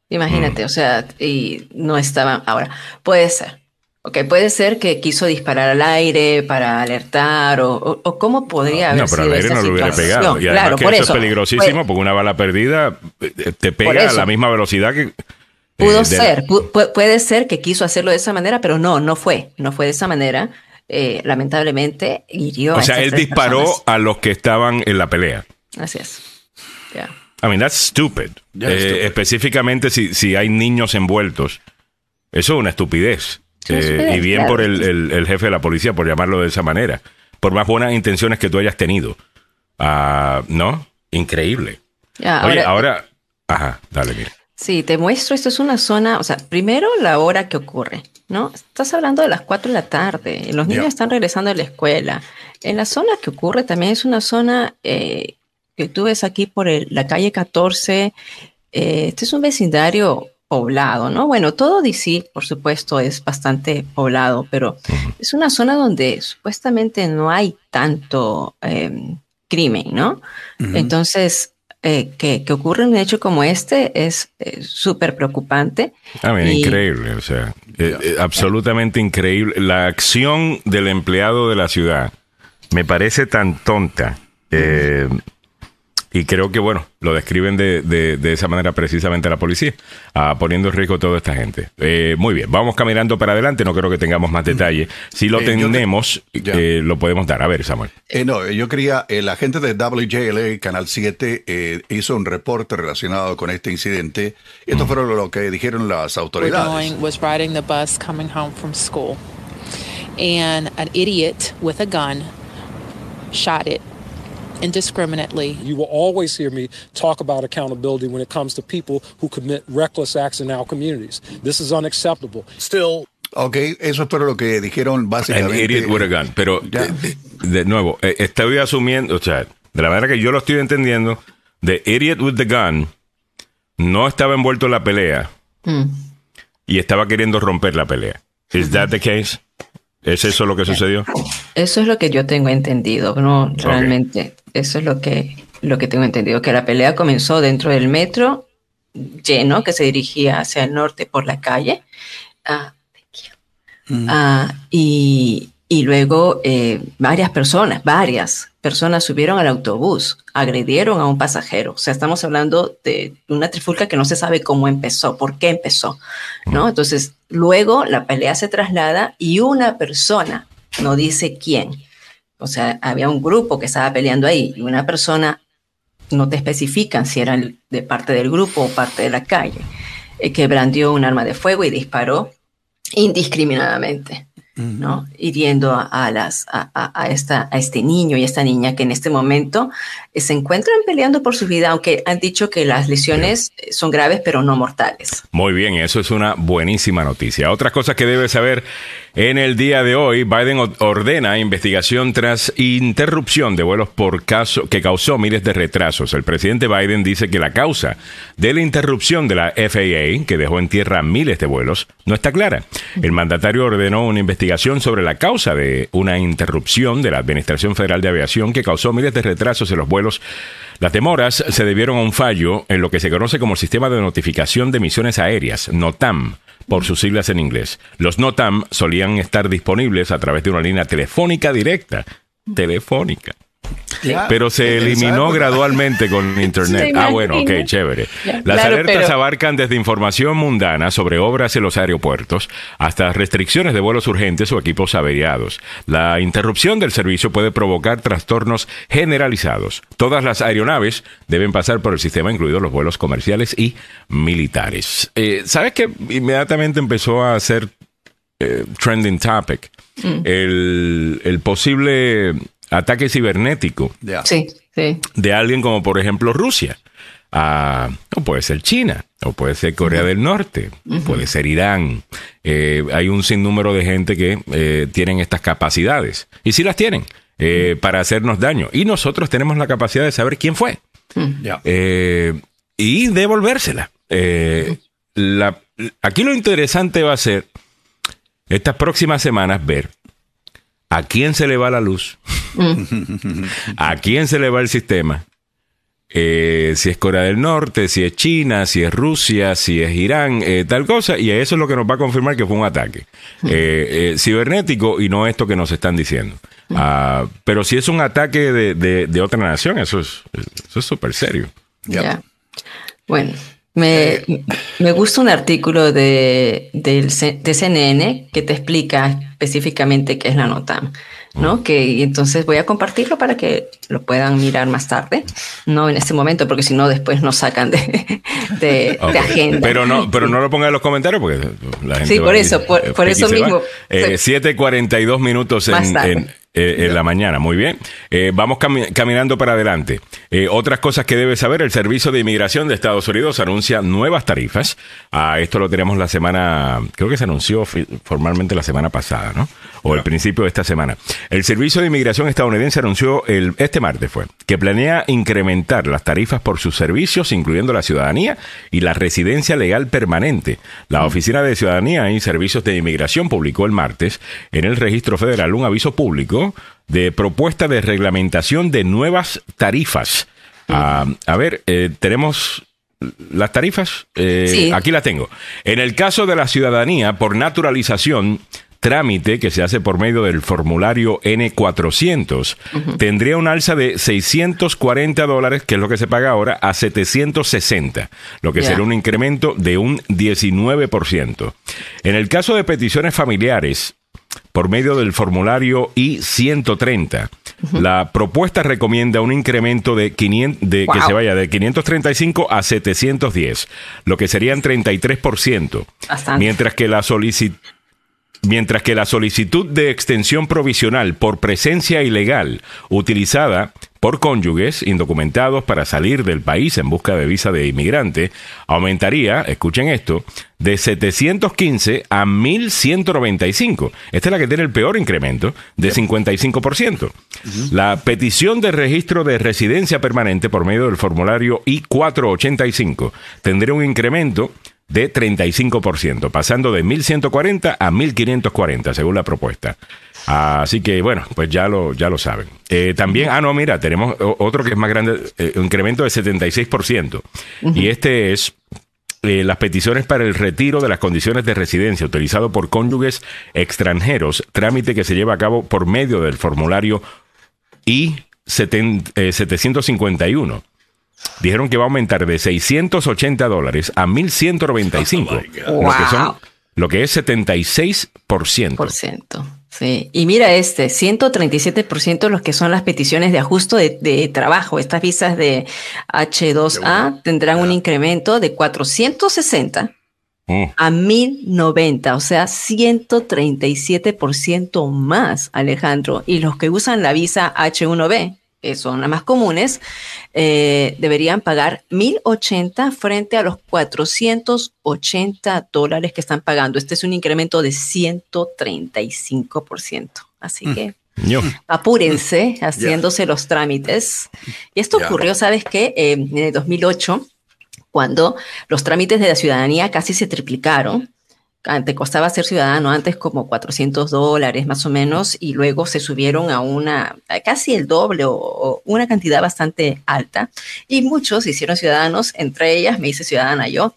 Imagínate, mm. o sea, y no estaba. Ahora, puede ser. Ok, puede ser que quiso disparar al aire para alertar o, o, cómo podría haber sido. No, pero al aire no lo hubiera pegado. Y claro, por eso, es peligrosísimo porque una bala perdida eh, te pega a la misma velocidad que. Pudo eh, ser, puede ser que quiso hacerlo de esa manera, pero no, no fue, no fue de esa manera. Eh, lamentablemente hirió. O sea, él disparó a los que estaban en la pelea. Así es. I mean, that's stupid. Eh, específicamente si, si hay niños envueltos. Eso es una estupidez. Eh, y bien por el, jefe de la policía, por llamarlo de esa manera. Por más buenas intenciones que tú hayas tenido. Ah, ¿No? Increíble. Oye, ahora... Ajá, dale, mira. Sí, te muestro, esto es una zona, o sea, primero la hora que ocurre, ¿no? Estás hablando de las 4 de la tarde, los niños están regresando a la escuela. En la zona que ocurre también es una zona eh, que tú ves aquí por la calle 14, eh, este es un vecindario poblado, ¿no? Bueno, todo DC, por supuesto, es bastante poblado, pero es una zona donde supuestamente no hay tanto em, crimen, ¿no? Entonces, eh, que, ocurre un hecho como este es eh, súper preocupante. Ah, increíble, o sea, absolutamente increíble. La acción del empleado de la ciudad me parece tan tonta Y creo que, bueno, lo describen de, de, esa manera precisamente la policía, ah, poniendo en riesgo a toda esta gente. Eh, muy bien, vamos caminando para adelante, no creo que tengamos más detalles. Si lo tenemos, lo podemos dar. A ver, Samuel. no, yo quería, el agente de WJLA, Canal 7, hizo un reporte relacionado con este incidente. Esto fue lo que dijeron las autoridades. was riding the bus coming home from school. And an idiot with a gun shot it indiscriminately. You will always hear me talk about accountability when it comes to people who commit reckless acts in our communities. This is unacceptable. Still, Ok, eso fue lo que dijeron básicamente. An idiot with a gun. Pero, de, de, nuevo, eh, estoy asumiendo, o sea, de la manera que yo lo estoy entendiendo, the idiot with the gun no estaba envuelto en la pelea mm. y estaba queriendo romper la pelea. ¿Es that the case? ¿Es eso lo que sucedió? Eso es lo que yo tengo entendido, no realmente. Eso es lo que, lo que tengo entendido, que la pelea comenzó dentro del metro lleno que se dirigía hacia el norte por la calle. Ah, ah, y, y, luego eh, varias personas, varias personas subieron al autobús, agredieron a un pasajero. O sea, estamos hablando de una trifulca que no se sabe cómo empezó, por qué empezó, ¿no? Entonces, luego la pelea se traslada y una persona, no dice quién, o sea, había un grupo que estaba peleando ahí y una persona, no te especifican si era de parte del grupo o parte de la calle, eh, que brandió un arma de fuego y disparó indiscriminadamente. ¿No? Hiriendo a, las, a, esta, a este niño y a esta niña que en este momento eh, se encuentran peleando por su vida, aunque han dicho que las lesiones eh, son graves pero no mortales. Muy bien, eso es una buenísima noticia. Otra cosa que debe saber en el día de hoy, Biden ordena investigación tras interrupción de vuelos por caso que causó miles de retrasos. El presidente Biden dice que la causa de la interrupción de la FAA, que dejó en tierra miles de vuelos, no está clara. El mandatario ordenó una investigación sobre la causa de una interrupción de la Administración Federal de Aviación que causó miles de retrasos en los vuelos las demoras se debieron a un fallo en lo que se conoce como el Sistema de Notificación de Emisiones Aéreas, NOTAM, por sus siglas en inglés. Los NOTAM solían estar disponibles a través de una línea telefónica directa. Telefónica pero se eliminó gradualmente con (laughs) Internet. ah, bueno, ok, chévere. Las alertas abarcan desde información mundana sobre obras en los aeropuertos hasta restricciones de vuelos urgentes o equipos averiados. La interrupción del servicio puede provocar trastornos generalizados. Todas las aeronaves deben pasar por el sistema, incluidos los vuelos comerciales y militares. Eh, ¿Sabes qué? Inmediatamente empezó a ser eh, trending topic. Mm. El, el posible ataque cibernético de alguien como por ejemplo Rusia. Ah, o puede ser China, o puede ser Corea del Norte, puede ser Irán. Eh, hay un sinnúmero de gente que eh, tienen estas capacidades. Y sí las tienen eh, para hacernos daño. Y nosotros tenemos la capacidad de saber quién fue. y devolvérsela. aquí lo interesante va a ser estas próximas semanas ver a quién se le va la luz, mm. (laughs) a quién se le va el sistema, eh, si es Corea del Norte, si es China, si es Rusia, si es Irán, eh, tal cosa, y eso es lo que nos va a confirmar que fue un ataque mm. eh, cibernético y no esto que nos están diciendo. Mm. Ah, pero si es un ataque de, otra nación, eso es eso es súper serio. Ya. Bueno, me, me, gusta un artículo de, de CNN que te explica específicamente qué es la NOTAM, ¿no? Mm. Que entonces voy a compartirlo para que lo puedan mirar más tarde, no en este momento, porque si no después nos sacan de, de, (laughs) agenda. Pero no, pero no lo pongan en los comentarios porque la gente. Sí, por eso, por, por eso mismo. Eh, 7:42 minutos en, eh, en la mañana. Muy bien. Eh, vamos caminando para adelante. Eh, otras cosas que debe saber, el Servicio de Inmigración de Estados Unidos anuncia nuevas tarifas. Ah, esto lo tenemos la semana, creo que se anunció formalmente la semana pasada, ¿no? O el principio de esta semana. El Servicio de Inmigración estadounidense anunció el, este martes fue que planea incrementar las tarifas por sus servicios, incluyendo la ciudadanía y la residencia legal permanente. La Oficina de Ciudadanía y Servicios de Inmigración publicó el martes en el registro federal un aviso público de propuesta de reglamentación de nuevas tarifas. Ah, a ver, eh, tenemos las tarifas. Eh, aquí las tengo. En el caso de la ciudadanía por naturalización, trámite que se hace por medio del formulario N400 tendría un alza de 640 dólares, que es lo que se paga ahora, a 760, lo que sería un incremento de un 19%. En el caso de peticiones familiares, por medio del formulario I-130. La propuesta recomienda un incremento de, 500, de que se vaya de 535 a 710, lo que serían 33%, mientras que la solicitud Mientras que la solicitud de extensión provisional por presencia ilegal utilizada por cónyuges indocumentados para salir del país en busca de visa de inmigrante aumentaría, escuchen esto, de 715 a 1195. Esta es la que tiene el peor incremento, de 55%. La petición de registro de residencia permanente por medio del formulario I-485 tendría un incremento de 35%, pasando de 1.140 a 1.540, según la propuesta. Así que, bueno, pues ya lo, ya lo saben. Eh, también, ah, no, mira, tenemos otro que es más grande, eh, un incremento de 76%. Y este es eh, las peticiones para el retiro de las condiciones de residencia utilizado por cónyuges extranjeros, trámite que se lleva a cabo por medio del formulario I-751 dijeron que va a aumentar de 680 dólares a 1195, lo, que son, lo que es 76%. Sí, y mira este, 137% los que son las peticiones de ajuste de, trabajo. Estas visas de H2A tendrán un incremento de 460 mm. a 1090, o sea, 137% más, Alejandro. Y los que usan la visa H1B, que son las más comunes, eh, deberían pagar 1.080 frente a los 480 dólares que están pagando. Este es un incremento de 135%. Así mm. que apúrense haciéndose los trámites. Y esto ocurrió, ¿sabes qué? Eh, en el 2008, cuando los trámites de la ciudadanía casi se triplicaron te costaba ser ciudadano antes como 400 dólares más o menos y luego se subieron a una casi el doble o, una cantidad bastante alta y muchos hicieron ciudadanos, entre ellas me hice ciudadana yo.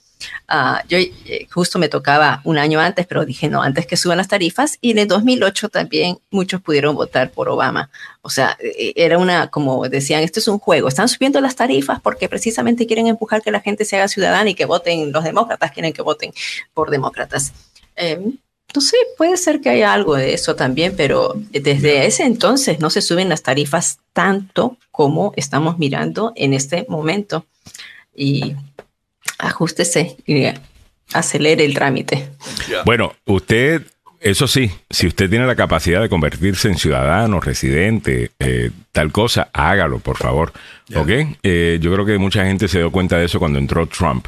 Ah, yo eh, justo me tocaba un año antes, pero dije no, antes que suban las tarifas. Y en el 2008 también muchos pudieron votar por Obama. O sea, e, era una, como decían, esto es un juego. Están subiendo las tarifas porque precisamente quieren empujar que la gente se haga ciudadana y que voten, los demócratas quieren que voten por demócratas. Em, no sé, puede ser que haya algo de eso también, pero desde ese entonces no se suben las tarifas tanto como estamos mirando en este momento. Y ajustese y acelere el trámite. Bueno, usted, eso sí, si usted tiene la capacidad de convertirse en ciudadano, residente, eh, tal cosa, hágalo, por favor. ¿Ok? Eh, yo creo que mucha gente se dio cuenta de eso cuando entró Trump.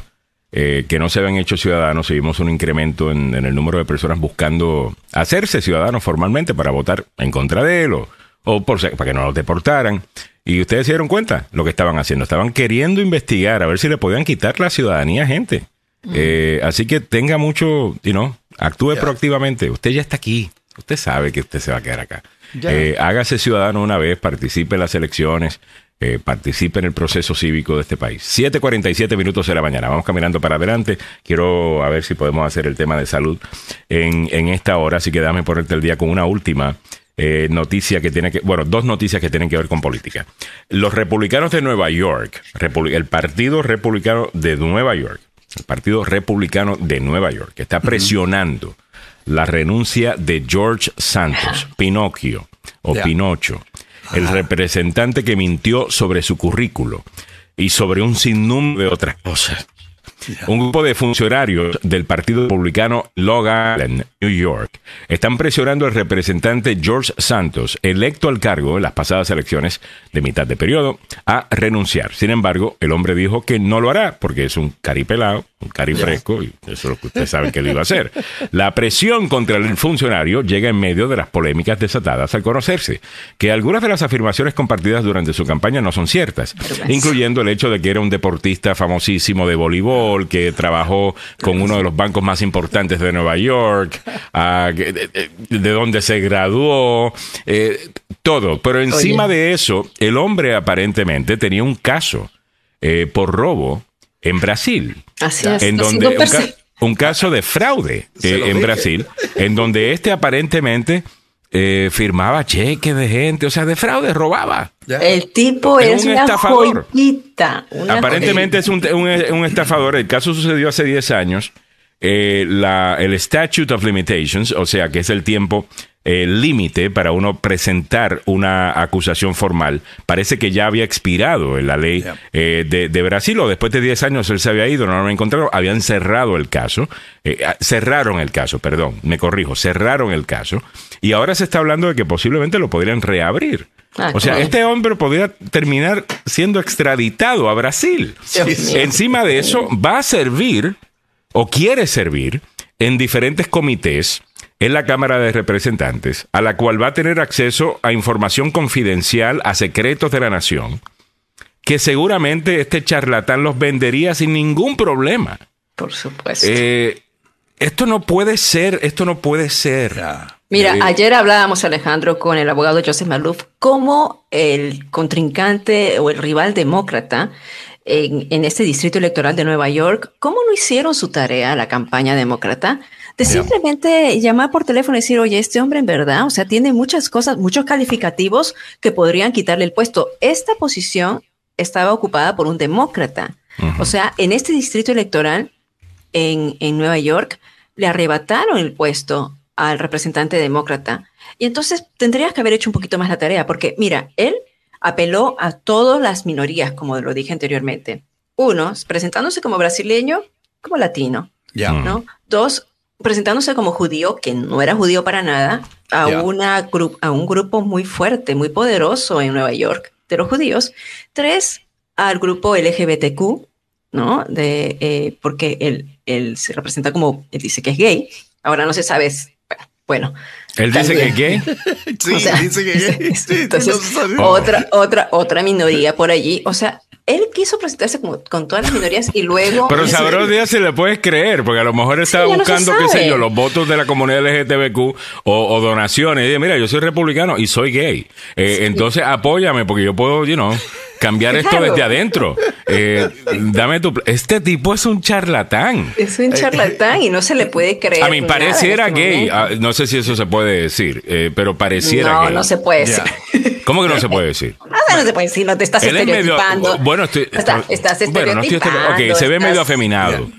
Eh, que no se habían hecho ciudadanos, y vimos un incremento en, el número de personas buscando hacerse ciudadanos formalmente para votar en contra de él o, o por, para que no los deportaran. Y ustedes se dieron cuenta lo que estaban haciendo. Estaban queriendo investigar a ver si le podían quitar la ciudadanía a gente. Mm. Eh, así que tenga mucho, you know, actúe proactivamente. Usted ya está aquí. Usted sabe que usted se va a quedar acá. Eh, hágase ciudadano una vez, participe en las elecciones, eh, participe en el proceso cívico de este país. 7:47 minutos de la mañana. Vamos caminando para adelante. Quiero a ver si podemos hacer el tema de salud en, en esta hora. Así que dame ponerte el día con una última eh, noticia que tiene que, bueno, dos noticias que tienen que ver con política. Los republicanos de Nueva York, el Partido Republicano de Nueva York, el Partido Republicano de Nueva York, que está presionando la renuncia de George Santos, (clears throat) Pinocchio o Pinocho, el representante que mintió sobre su currículo y sobre un sinnúmero de otras cosas. Un grupo de funcionarios del Partido Republicano Long Island, New York, están presionando al representante George Santos, electo al cargo en las pasadas elecciones de mitad de periodo, a renunciar. Sin embargo, el hombre dijo que no lo hará porque es un caripelado, un cari fresco, y eso es lo que ustedes saben que lo iba a hacer. La presión contra el funcionario llega en medio de las polémicas desatadas al conocerse que algunas de las afirmaciones compartidas durante su campaña no son ciertas, incluyendo el hecho de que era un deportista famosísimo de voleibol, que trabajó con uno de los bancos más importantes de Nueva York, de, donde se graduó, eh, todo. Pero encima de eso, el hombre aparentemente tenía un caso eh, por robo en Brasil. Así es. En donde un caso de fraude (laughs) eh, en Brasil, en donde este aparentemente eh, firmaba cheques de gente, o sea, de fraude, robaba. El tipo es, un estafador. Aparentemente es un, un, estafador. El caso sucedió hace 10 años. Eh, la, el Statute of Limitations, o sea, que es el tiempo el límite para uno presentar una acusación formal. Parece que ya había expirado en la ley eh, de, Brasil o después de 10 años él se había ido, no lo encontraron, habían cerrado el caso, eh, ah, cerraron el caso, perdón, me corrijo, cerraron el caso y ahora se está hablando de que posiblemente lo podrían reabrir. Ah, o sea, este hombre podría terminar siendo extraditado a Brasil. Encima de eso, va a servir o quiere servir en diferentes comités en la Cámara de Representantes, a la cual va a tener acceso a información confidencial, a secretos de la nación, que seguramente este charlatán los vendería sin ningún problema. Por supuesto. Eh, esto no puede ser, esto no puede ser. Mira, eh, ayer hablábamos, Alejandro, con el abogado Joseph Malouf, cómo el contrincante o el rival demócrata en, en, este distrito electoral de Nueva York, cómo no hicieron su tarea la campaña demócrata de simplemente llamar por teléfono y decir, oye, este hombre en verdad, o sea, tiene muchas cosas, muchos calificativos que podrían quitarle el puesto. Esta posición estaba ocupada por un demócrata. O sea, en este distrito electoral en, en Nueva York, le arrebataron el puesto al representante demócrata. Y entonces tendrías que haber hecho un poquito más la tarea, porque mira, él apeló a todas las minorías, como lo dije anteriormente. Uno, presentándose como brasileño, como latino. ¿no? Dos, presentándose como judío, que no era judío para nada, a, una a un grupo muy fuerte, muy poderoso en Nueva York de los judíos. Tres, al grupo LGBTQ, ¿no? De, eh, porque él, él se representa como, él dice que es gay. Ahora no se sabe, bueno. ¿Él dice que es (laughs) gay? sí, dice que es (laughs) gay. Entonces, otra, otra, otra minoría por allí. O sea, él quiso presentarse como, con todas las minorías y luego... Pero sabrá día se le puedes creer, porque a lo mejor estaba buscando, qué sé yo, los votos de la comunidad LGTBQ o, donaciones. Y dice, mira, yo soy republicano y soy gay. Eh, entonces apóyame porque yo puedo, you know, cambiar esto desde adentro. Eh, dame tu... Este tipo es un charlatán. Es un charlatán y no se le puede creer. A mí pareciera este gay. Ah, no sé si eso se puede decir, eh, pero pareciera gay. No, no se puede decir. ¿Cómo que no se puede decir? Ah, no se puede decir, no te estás estereotipando. bueno, estoy, estás estereotipando. Bueno, no ok, se ve medio afeminado.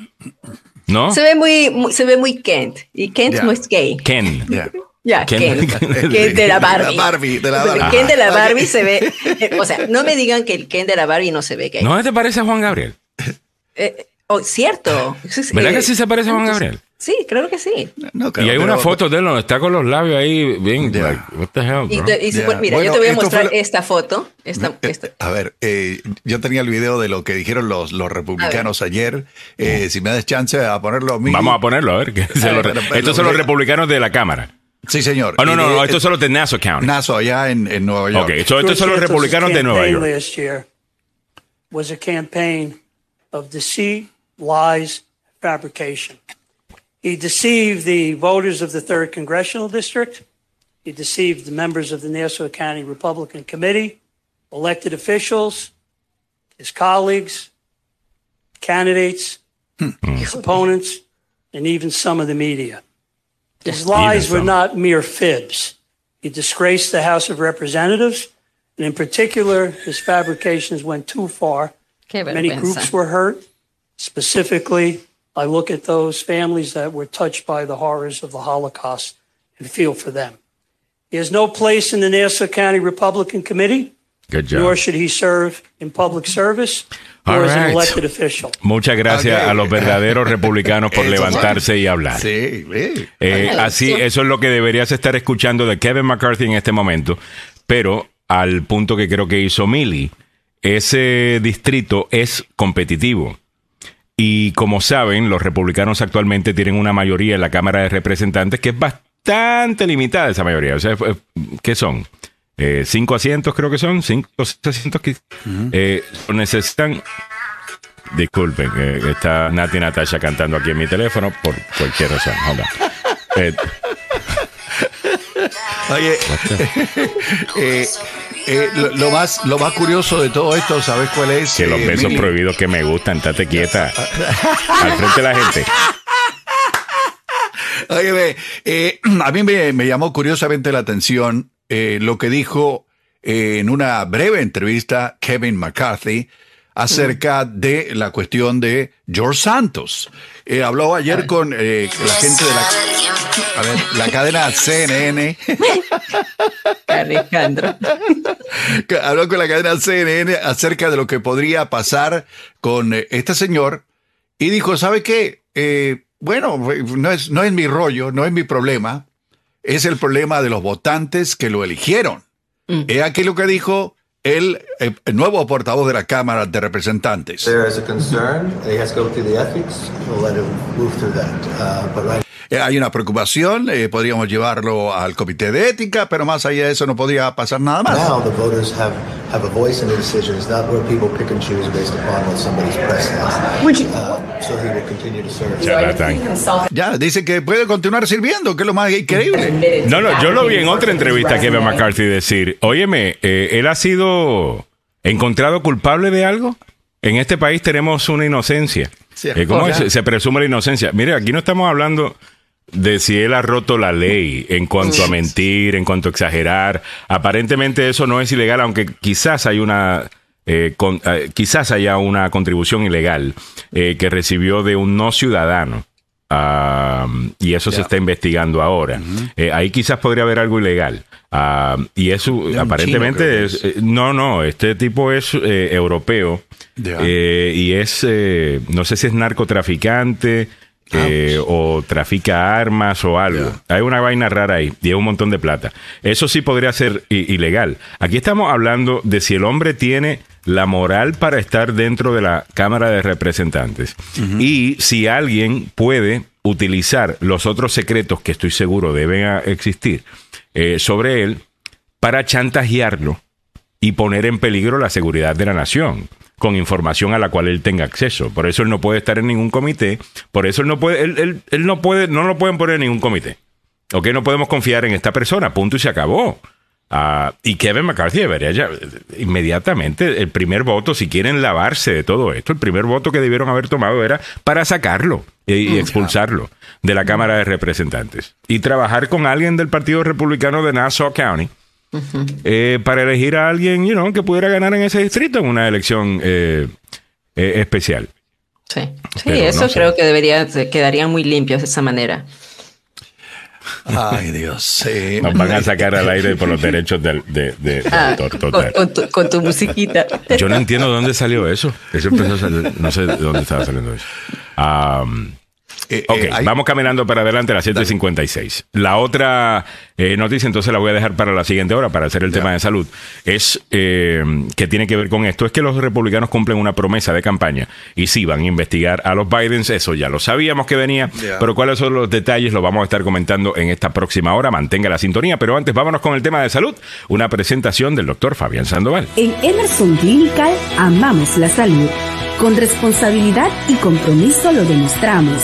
¿No? Se ve muy, se ve muy Kent. Y Kent no es gay. Ken. Ya, Ken. Ken, de la Barbie. La Barbie, de la Barbie. Ken de la Barbie se ve. o sea, no me digan que el Ken de la Barbie no se ve gay. ¿No te parece a Juan Gabriel? Eh, oh, cierto. ¿Verdad que sí se parece a Juan Gabriel? Sí, creo que sí. y hay una foto de él donde está con los labios ahí bien. what the hell, y mira, yo te voy a mostrar esta foto. Esta, eh, A ver, eh, yo tenía el video de lo que dijeron los, los republicanos ayer. Eh, si me das chance a ponerlo a mí. Vamos a ponerlo, a ver. Que (laughs) estos son los republicanos de la Cámara. Sí, señor. Oh, no, no, no, estos son los de Nassau County. Nassau, allá en, en Nueva York. Ok, so estos son los republicanos de Nueva York. was a campaign of deceit, lies, fabrication. He deceived the voters of the 3rd Congressional District. He deceived the members of the Nassau County Republican Committee, elected officials, his colleagues, candidates, hmm. his opponents, and even some of the media. His lies were not mere fibs. He disgraced the House of Representatives, and in particular, his fabrications went too far. Many groups were hurt, specifically I look at those families that were touched by the horrors of the Holocaust and feel for them. He has no place in the Nassau County Republican Committee. Good job. Nor should he serve in public service. Or as an elected official. Muchas gracias a los verdaderos (laughs) republicanos por levantarse y hablar. Sí, eh, así, eso es lo que deberías estar escuchando de Kevin McCarthy en este momento, pero al punto que creo que hizo Milley, ese distrito es competitivo y como saben, los republicanos actualmente tienen una mayoría en la Cámara de Representantes que es bastante limitada esa mayoría. O sea, ¿qué son? Eh, cinco asientos creo que son, cinco asientos que eh, necesitan... Disculpen, eh, está Nati Natasha cantando aquí en mi teléfono por cualquier razón. (laughs) Eh, Oye, (laughs) eh, eh, lo, más, lo más curioso de todo esto, ¿sabes cuál es? Que los besos prohibidos que me gustan, estate quieta. (laughs) al frente de la gente. Oye, eh, (clears throat) a mí me, llamó curiosamente la atención eh, lo que dijo eh, en una breve entrevista Kevin McCarthy acerca de la cuestión de George Santos. habló ayer con la gente de la, la cadena CNN. Alejandro. (laughs) habló con la cadena CNN acerca de lo que podría pasar con este señor y dijo, ¿sabe qué? bueno, no es, no es mi rollo, no es mi problema, es el problema de los votantes que lo eligieron. Mm. He aquí lo que dijo el, el, nuevo portavoz de la Cámara de Representantes. There is a concern. It has to go through the ethics. We'll let him move through that. Uh, but right eh, hay una preocupación, eh, podríamos llevarlo al comité de ética, pero más allá de eso no podría pasar nada más. Now the voters have, have a voice in the decisions, not where people pick and choose based upon what somebody's press has. Uh. Ya, dice que puede continuar sirviendo, que es lo más increíble. No, no, yo lo vi en otra entrevista que Kevin McCarthy decir, óyeme, eh, él ha sido encontrado culpable de algo. En este país tenemos una inocencia. ¿Cómo se presume la inocencia? Mire, aquí no estamos hablando de si él ha roto la ley en cuanto a mentir, en cuanto a exagerar. Aparentemente eso no es ilegal, aunque quizás hay una eh, eh, quizás haya una contribución ilegal eh, que recibió de un no ciudadano. Y eso se está investigando ahora. ahí quizás podría haber algo ilegal. y eso aparentemente es, no, no, este tipo es europeo y es, no sé si es narcotraficante eh, o trafica armas o algo. Hay una vaina rara ahí y un montón de plata. Eso sí podría ser ilegal. Aquí estamos hablando de si el hombre tiene la moral para estar dentro de la Cámara de Representantes y si alguien puede utilizar los otros secretos que estoy seguro deben existir eh, sobre él para chantajearlo y poner en peligro la seguridad de la nación con información a la cual él tenga acceso. Por eso él no puede estar en ningún comité, por eso él no puede, él, él, no puede, no lo pueden poner en ningún comité. Ok, no podemos confiar en esta persona, punto y se acabó. Ah, y Kevin McCarthy debería ya inmediatamente el primer voto, si quieren lavarse de todo esto, el primer voto que debieron haber tomado era para sacarlo y, mm. expulsarlo de la Cámara de Representantes y trabajar con alguien del Partido Republicano de Nassau County eh, para elegir a alguien you know, que pudiera ganar en ese distrito en una elección eh, eh, especial. Sí, sí eso creo que debería, quedaría muy limpios de esa manera. Ay, Dios. Nos van a sacar al aire por los derechos del de, ah, Con, tu, musiquita. Yo no entiendo dónde salió eso. Eso empezó a salir, no sé de dónde estaba saliendo eso. Eh, ok, eh, vamos caminando para adelante a las 7.56. La otra eh, noticia, entonces la voy a dejar para la siguiente hora, para hacer el tema de salud, es que tiene que ver con esto. Es que los republicanos cumplen una promesa de campaña y sí van a investigar a los Bidens, eso ya lo sabíamos que venía, pero cuáles son los detalles los vamos a estar comentando en esta próxima hora. Mantenga la sintonía, pero antes vámonos con el tema de salud, una presentación del doctor Fabián Sandoval. En Emerson Clinical amamos la salud. Con responsabilidad y compromiso lo demostramos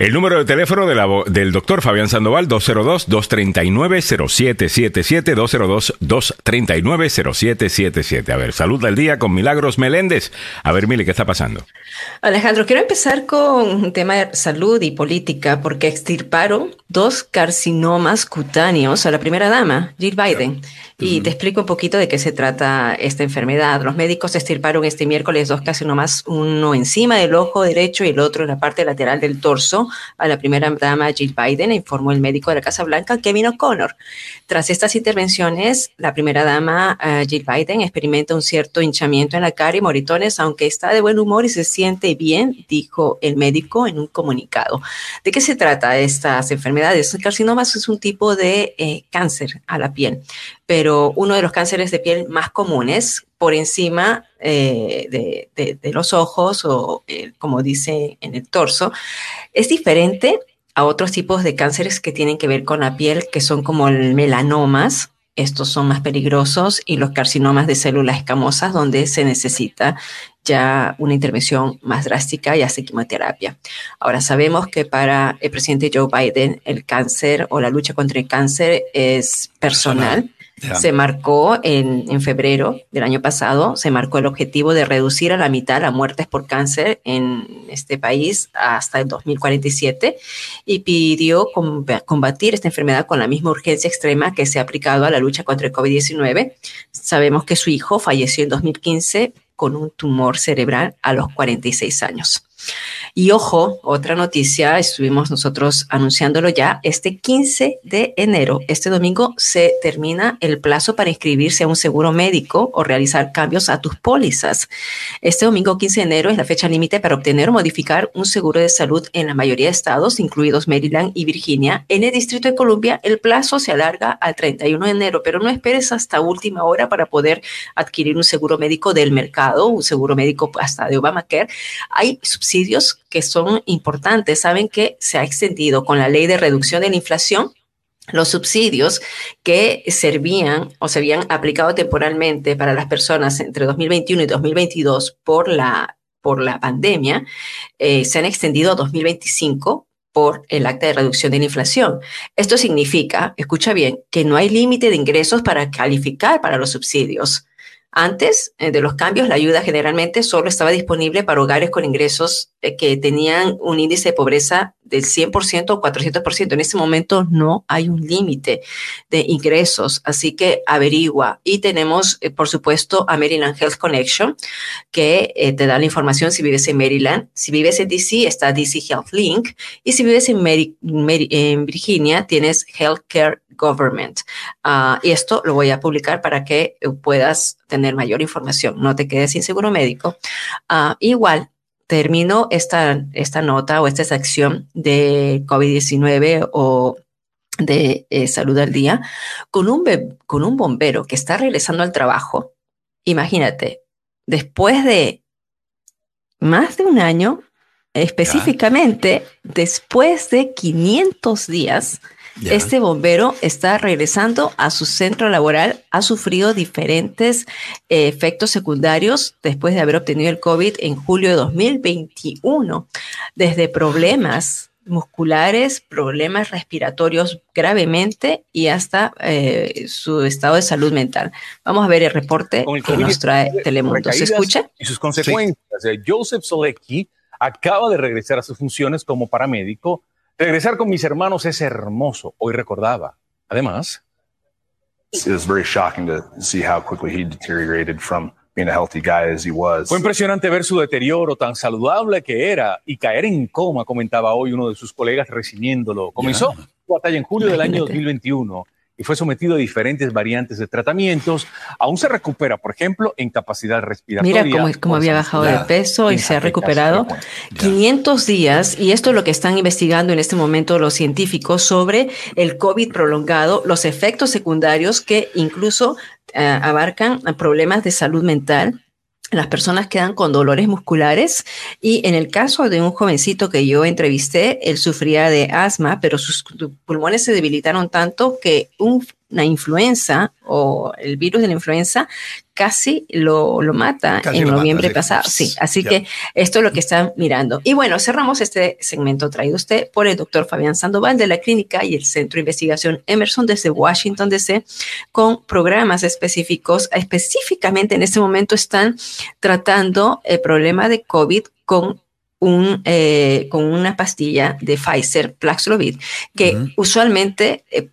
El número de teléfono del doctor Fabián Sandoval, 202-239-0777, 202-239-0777. A ver, salud del día con Milagros Meléndez. A ver, Mili, ¿qué está pasando? Alejandro, quiero empezar con un tema de salud y política, porque extirparon dos carcinomas cutáneos a la primera dama, Jill Biden. Y te explico un poquito de qué se trata esta enfermedad. Los médicos estirparon este miércoles dos carcinomas, uno encima del ojo derecho y el otro en la parte lateral del torso a la primera dama Jill Biden, informó el médico de la Casa Blanca, Kevin O'Connor. Tras estas intervenciones, la primera dama eh, Jill Biden experimenta un cierto hinchamiento en la cara y moritones, aunque está de buen humor y se siente bien, dijo el médico en un comunicado. ¿De qué se trata estas enfermedades? El carcinomas es un tipo de eh, cáncer a la piel pero uno de los cánceres de piel más comunes por encima eh, de, los ojos o eh, como dice en el torso, es diferente a otros tipos de cánceres que tienen que ver con la piel, que son como el melanomas, estos son más peligrosos y los carcinomas de células escamosas donde se necesita ya una intervención más drástica y hace quimioterapia. Ahora sabemos que para el presidente Joe Biden el cáncer o la lucha contra el cáncer es personal. Se marcó en, en, febrero del año pasado, se marcó el objetivo de reducir a la mitad las muertes por cáncer en este país hasta el 2047 y pidió combatir esta enfermedad con la misma urgencia extrema que se ha aplicado a la lucha contra el COVID-19. Sabemos que su hijo falleció en 2015 con un tumor cerebral a los 46 años. Y ojo, otra noticia, estuvimos nosotros anunciándolo ya, este 15 de enero, este domingo, se termina el plazo para inscribirse a un seguro médico o realizar cambios a tus pólizas. Este domingo 15 de enero es la fecha límite para obtener o modificar un seguro de salud en la mayoría de estados, incluidos Maryland y Virginia. En el Distrito de Columbia, el plazo se alarga al 31 de enero, pero no esperes hasta última hora para poder adquirir un seguro médico del mercado, un seguro médico hasta de Obamacare. Hay que son importantes. Saben que se ha extendido con la ley de reducción de la inflación los subsidios que servían o se habían aplicado temporalmente para las personas entre 2021 y 2022 por la, por la pandemia, eh, se han extendido a 2025 por el acta de reducción de la inflación. Esto significa, escucha bien, que no hay límite de ingresos para calificar para los subsidios. Antes eh, de los cambios, la ayuda generalmente solo estaba disponible para hogares con ingresos que tenían un índice de pobreza del 100% o 400%. En este momento no hay un límite de ingresos, así que averigua. Y tenemos, eh, por supuesto, a Maryland Health Connection, que te da la información si vives en Maryland. Si vives en DC, está DC Health Link. Y si vives en, en Virginia, tienes Healthcare Government. Ah, y esto lo voy a publicar para que puedas tener mayor información. No te quedes sin seguro médico. Ah, igual, termino esta, esta nota o esta sección de COVID-19 o de eh, salud al día con un, con un bombero que está regresando al trabajo. Imagínate, después de más de un año, específicamente después de 500 días, este bombero está regresando a su centro laboral, ha sufrido diferentes eh, efectos secundarios después de haber obtenido el COVID en julio de 2021, desde problemas musculares, problemas respiratorios gravemente y hasta eh, su estado de salud mental. Vamos a ver el reporte que nos trae Telemundo. ¿Se escucha? Y sus consecuencias. Joseph Solecki acaba de regresar a sus funciones como paramédico Regresar con mis hermanos es hermoso, hoy recordaba. Además, Fue impresionante ver su deterioro tan saludable que era y caer en coma, comentaba hoy uno de sus colegas recibiéndolo. Comenzó su batalla en julio del año (laughs) 2021 y fue sometido a diferentes variantes de tratamientos. Aún se recupera, por ejemplo, en capacidad respiratoria. Mira cómo, había bajado de peso y se ha recuperado 500 días. Y esto es lo que están investigando en este momento los científicos sobre el COVID prolongado, los efectos secundarios que incluso eh, abarcan problemas de salud mental las personas quedan con dolores musculares y en el caso de un jovencito que yo entrevisté, él sufría de asma, pero sus pulmones se debilitaron tanto que una influenza o el virus de la influenza casi lo, lo mata en noviembre pasado. Sí, así que esto es lo que están mirando. Y bueno, cerramos este segmento traído usted por el doctor Fabián Sandoval de la clínica y el Centro de Investigación Emerson desde Washington DC con programas específicos. Específicamente en este momento están tratando el problema de COVID con un, eh, con una pastilla de Pfizer, Paxlovid, que usualmente eh,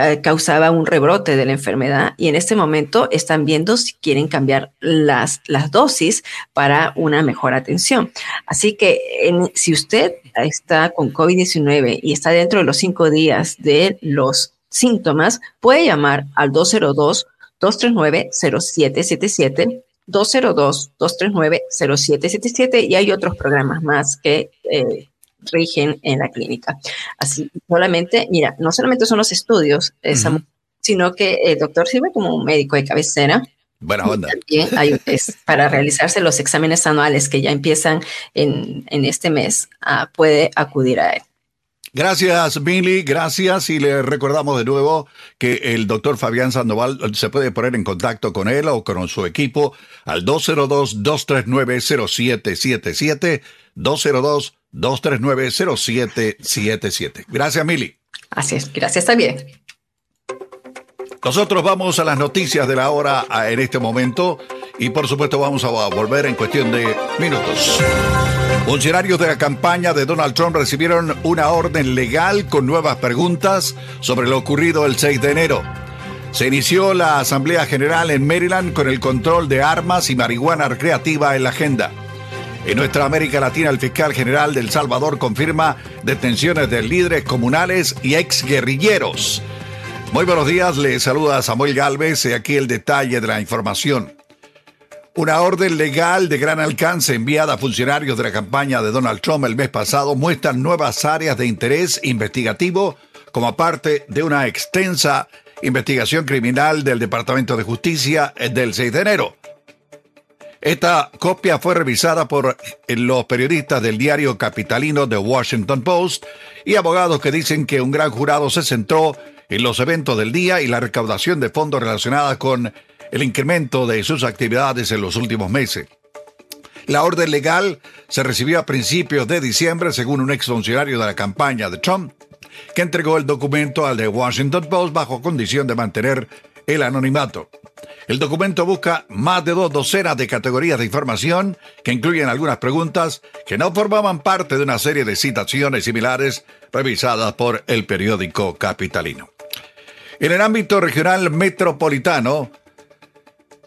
eh, causaba un rebrote de la enfermedad y en este momento están viendo si quieren cambiar las, las dosis para una mejor atención. Así que si usted está con COVID-19 y está dentro de los cinco días de los síntomas, puede llamar al 202-239-0777. 202-239-0777 y hay otros programas más que eh, rigen en la clínica. Así, solamente, mira, no solamente son los estudios, sino que el doctor sirve como un médico de cabecera. Buena onda. También hay, es, para realizarse los exámenes anuales que ya empiezan en, en este mes, ah, puede acudir a él. Gracias, Billy. Gracias. Y le recordamos de nuevo que el doctor Fabián Sandoval se puede poner en contacto con él o con su equipo al 202-239-0777. 202-239-0777. Gracias, Mili. Así es. Gracias también. Nosotros vamos a las noticias de la hora en este momento y por supuesto vamos a volver en cuestión de minutos. Funcionarios de la campaña de Donald Trump recibieron una orden legal con nuevas preguntas sobre lo ocurrido el 6 de enero. Se inició la Asamblea General en Maryland con el control de armas y marihuana recreativa en la agenda. En nuestra América Latina, el fiscal general del Salvador confirma detenciones de líderes comunales y exguerrilleros. Muy buenos días, le saluda Samuel Galvez y aquí el detalle de la información. Una orden legal de gran alcance enviada a funcionarios de la campaña de Donald Trump el mes pasado muestra nuevas áreas de interés investigativo como parte de una extensa investigación criminal del Departamento de Justicia del 6 de enero. Esta copia fue revisada por los periodistas del diario capitalino The Washington Post y abogados que dicen que un gran jurado se centró en los eventos del día y la recaudación de fondos relacionadas con el incremento de sus actividades en los últimos meses. La orden legal se recibió a principios de diciembre, según un exfuncionario de la campaña de Trump, que entregó el documento al The Washington Post bajo condición de mantener el anonimato. El documento busca más de dos docenas de categorías de información que incluyen algunas preguntas que no formaban parte de una serie de citaciones similares revisadas por el periódico capitalino. En el ámbito regional metropolitano,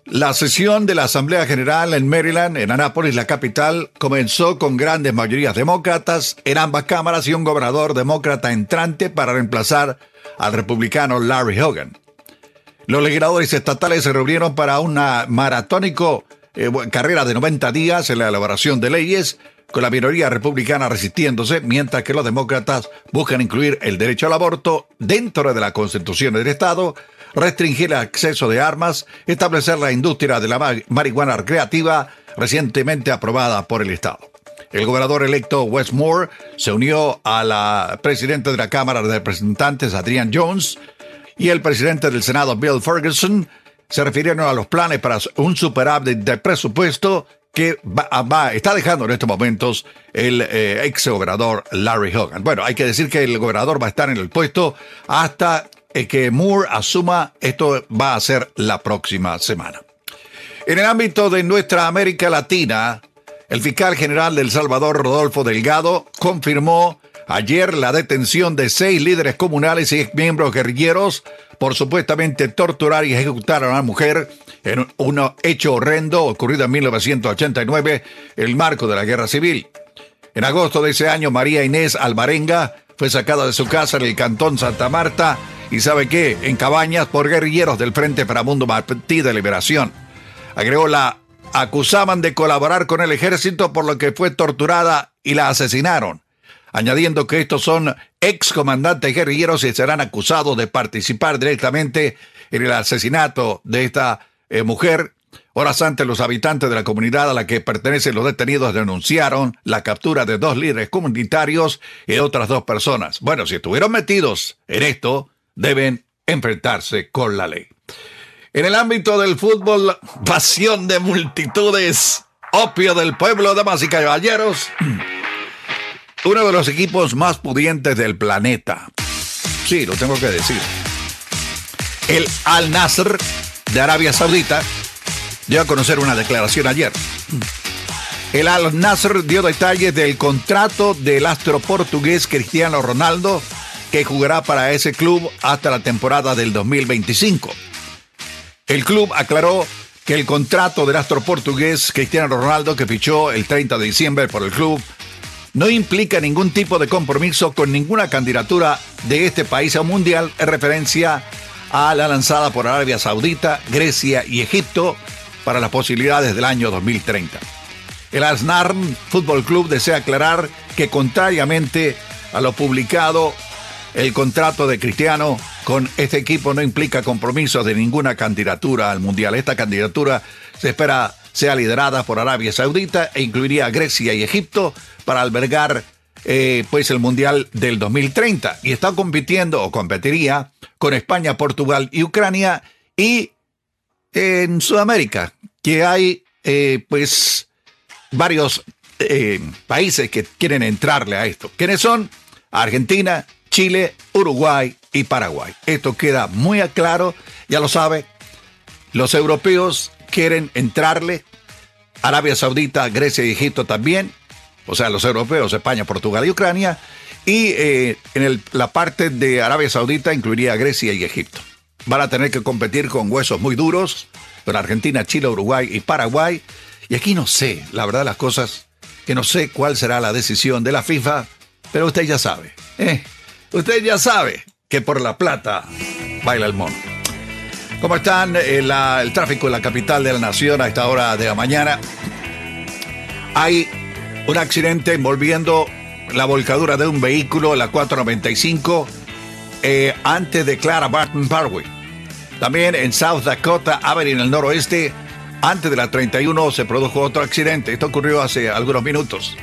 la sesión de la Asamblea General en Maryland, en Anápolis, la capital, comenzó con grandes mayorías demócratas en ambas cámaras y un gobernador demócrata entrante para reemplazar al republicano Larry Hogan. Los legisladores estatales se reunieron para una maratónico eh, carrera de 90 días en la elaboración de leyes, con la minoría republicana resistiéndose, mientras que los demócratas buscan incluir el derecho al aborto dentro de la Constitución del Estado restringir el acceso de armas, establecer la industria de la marihuana recreativa recientemente aprobada por el Estado. El gobernador electo Wes Moore se unió a la presidenta de la Cámara de Representantes, Adrian Jones, y el presidente del Senado, Bill Ferguson, se refirieron a los planes para un superávit de presupuesto que está dejando en estos momentos el eh, ex gobernador Larry Hogan. Bueno, hay que decir que el gobernador va a estar en el puesto hasta que Moore asuma esto va a ser la próxima semana. En el ámbito de nuestra América Latina, el fiscal general del Salvador, Rodolfo Delgado, confirmó ayer la detención de seis líderes comunales y miembros guerrilleros por supuestamente torturar y ejecutar a una mujer en un hecho horrendo ocurrido en 1989, el marco de la guerra civil. En agosto de ese año, María Inés Alvarenga fue sacada de su casa en el cantón Santa Marta y sabe qué, en Cabañas por guerrilleros del Frente para Mundo Martí de Liberación. Agregó la acusaban de colaborar con el ejército por lo que fue torturada y la asesinaron, añadiendo que estos son excomandantes guerrilleros y serán acusados de participar directamente en el asesinato de esta eh, mujer. Horas antes, los habitantes de la comunidad a la que pertenecen los detenidos denunciaron la captura de dos líderes comunitarios y de otras dos personas. Bueno, si estuvieron metidos en esto, deben enfrentarse con la ley. En el ámbito del fútbol, pasión de multitudes, opio del pueblo, damas y caballeros, uno de los equipos más pudientes del planeta. Sí, lo tengo que decir. El Al Nasr de Arabia Saudita dio a conocer una declaración ayer. El Al Nasr dio detalles del contrato del astro portugués Cristiano Ronaldo que jugará para ese club hasta la temporada del 2025. El club aclaró que el contrato del astro portugués Cristiano Ronaldo, que fichó el 30 de diciembre por el club, no implica ningún tipo de compromiso con ninguna candidatura de este país a un mundial en referencia a la lanzada por Arabia Saudita, Grecia y Egipto para las posibilidades del año 2030. El Asnarn Fútbol Club desea aclarar que contrariamente a lo publicado el contrato de Cristiano con este equipo no implica compromisos de ninguna candidatura al Mundial. Esta candidatura se espera sea liderada por Arabia Saudita e incluiría a Grecia y Egipto para albergar eh, pues el Mundial del 2030 y está compitiendo o competiría con España, Portugal y Ucrania y en Sudamérica, que hay eh, pues varios eh, países que quieren entrarle a esto. ¿Quiénes son? Argentina, Chile, Uruguay y Paraguay. Esto queda muy claro, ya lo sabe. Los europeos quieren entrarle, Arabia Saudita, Grecia y Egipto también, o sea, los europeos, España, Portugal y Ucrania, y eh, en la parte de Arabia Saudita incluiría Grecia y Egipto. Van a tener que competir con huesos muy duros, con Argentina, Chile, Uruguay y Paraguay. Y aquí no sé, la verdad, las cosas, que no sé cuál será la decisión de la FIFA, pero usted ya sabe, ¿eh? Usted ya sabe que por la plata baila el mono. ¿Cómo están? Eh, el tráfico en la capital de la nación a esta hora de la mañana. Hay un accidente envolviendo la volcadura de un vehículo, la 495, eh, antes de Clara Barton Parkway. También en South Dakota Avenue, en el noroeste, antes de la 31 se produjo otro accidente. Esto ocurrió hace algunos minutos.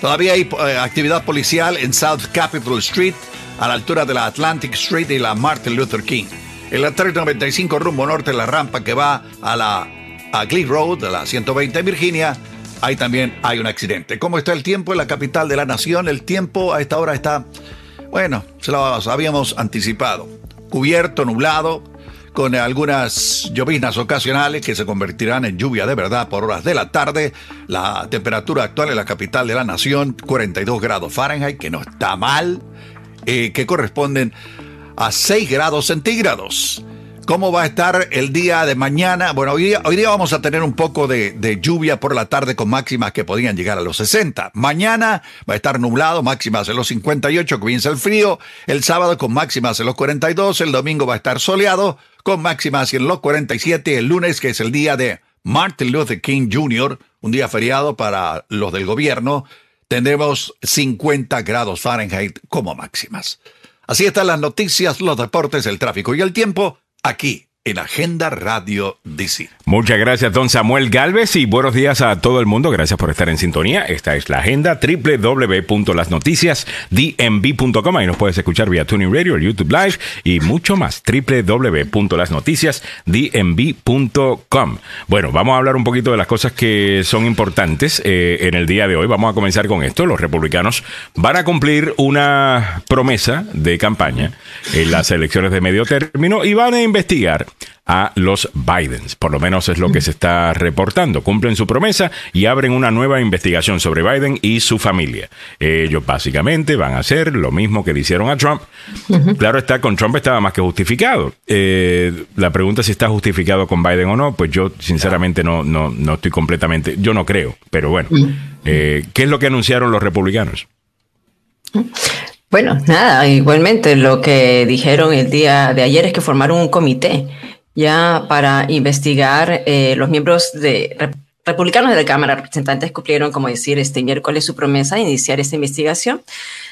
Todavía hay eh, actividad policial en South Capitol Street, a la altura de la Atlantic Street y la Martin Luther King. En la 395 rumbo norte, la rampa que va a la a Glee Road, de la 120 Virginia, ahí también hay un accidente. ¿Cómo está el tiempo en la capital de la nación? El tiempo a esta hora está, bueno, se lo habíamos anticipado. Cubierto, nublado, con algunas lloviznas ocasionales que se convertirán en lluvia de verdad por horas de la tarde. La temperatura actual en la capital de la nación, 42 grados Fahrenheit, que no está mal, eh, que corresponden a 6 grados centígrados. ¿Cómo va a estar el día de mañana? Bueno, hoy día, vamos a tener un poco de, de, lluvia por la tarde con máximas que podrían llegar a los 60. Mañana va a estar nublado, máximas en los 58, comienza el frío. El sábado con máximas en los 42. El domingo va a estar soleado con máximas en los 47. El lunes, que es el día de Martin Luther King Jr., un día feriado para los del gobierno, tendremos 50 grados Fahrenheit como máximas. Así están las noticias, los deportes, el tráfico y el tiempo aquí en Agenda Radio DC. Muchas gracias, don Samuel Galvez, y buenos días a todo el mundo. Gracias por estar en sintonía. Esta es la agenda www.lasnoticiasdmv.com. Ahí nos puedes escuchar vía Tuning Radio, YouTube Live y mucho más. www.lasnoticiasdmv.com. Bueno, vamos a hablar un poquito de las cosas que son importantes eh, en el día de hoy. Vamos a comenzar con esto. Los republicanos van a cumplir una promesa de campaña en las elecciones de medio término y van a investigar a los Bidens. Por lo menos es lo que se está reportando. Cumplen su promesa y abren una nueva investigación sobre Biden y su familia. Ellos básicamente van a hacer lo mismo que le hicieron a Trump. Claro está, con Trump estaba más que justificado. Eh, la pregunta si está justificado con Biden o no, pues yo sinceramente no, no, no estoy completamente, yo no creo, pero bueno, eh, ¿qué es lo que anunciaron los republicanos? Bueno, nada, igualmente lo que dijeron el día de ayer es que formaron un comité ya para investigar eh, los miembros de republicanos de la Cámara de Representantes cumplieron, como decir, este miércoles su promesa de iniciar esta investigación,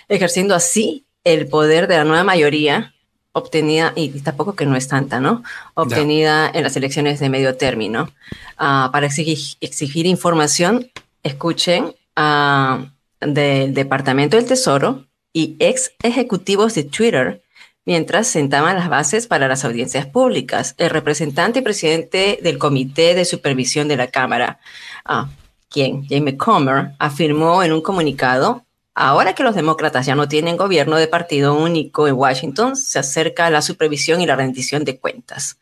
ejerciendo así el poder de la nueva mayoría obtenida, y tampoco que no es tanta, ¿no? Obtenida en las elecciones de medio término. Ah, para exigir, exigir, información, escuchen uh, del Departamento del Tesoro, y ex ejecutivos de Twitter mientras sentaban las bases para las audiencias públicas. El representante y presidente del Comité de Supervisión de la Cámara, ah, quien, Jamie Comer, afirmó en un comunicado, ahora que los demócratas ya no tienen gobierno de partido único en Washington, se acerca la supervisión y la rendición de cuentas.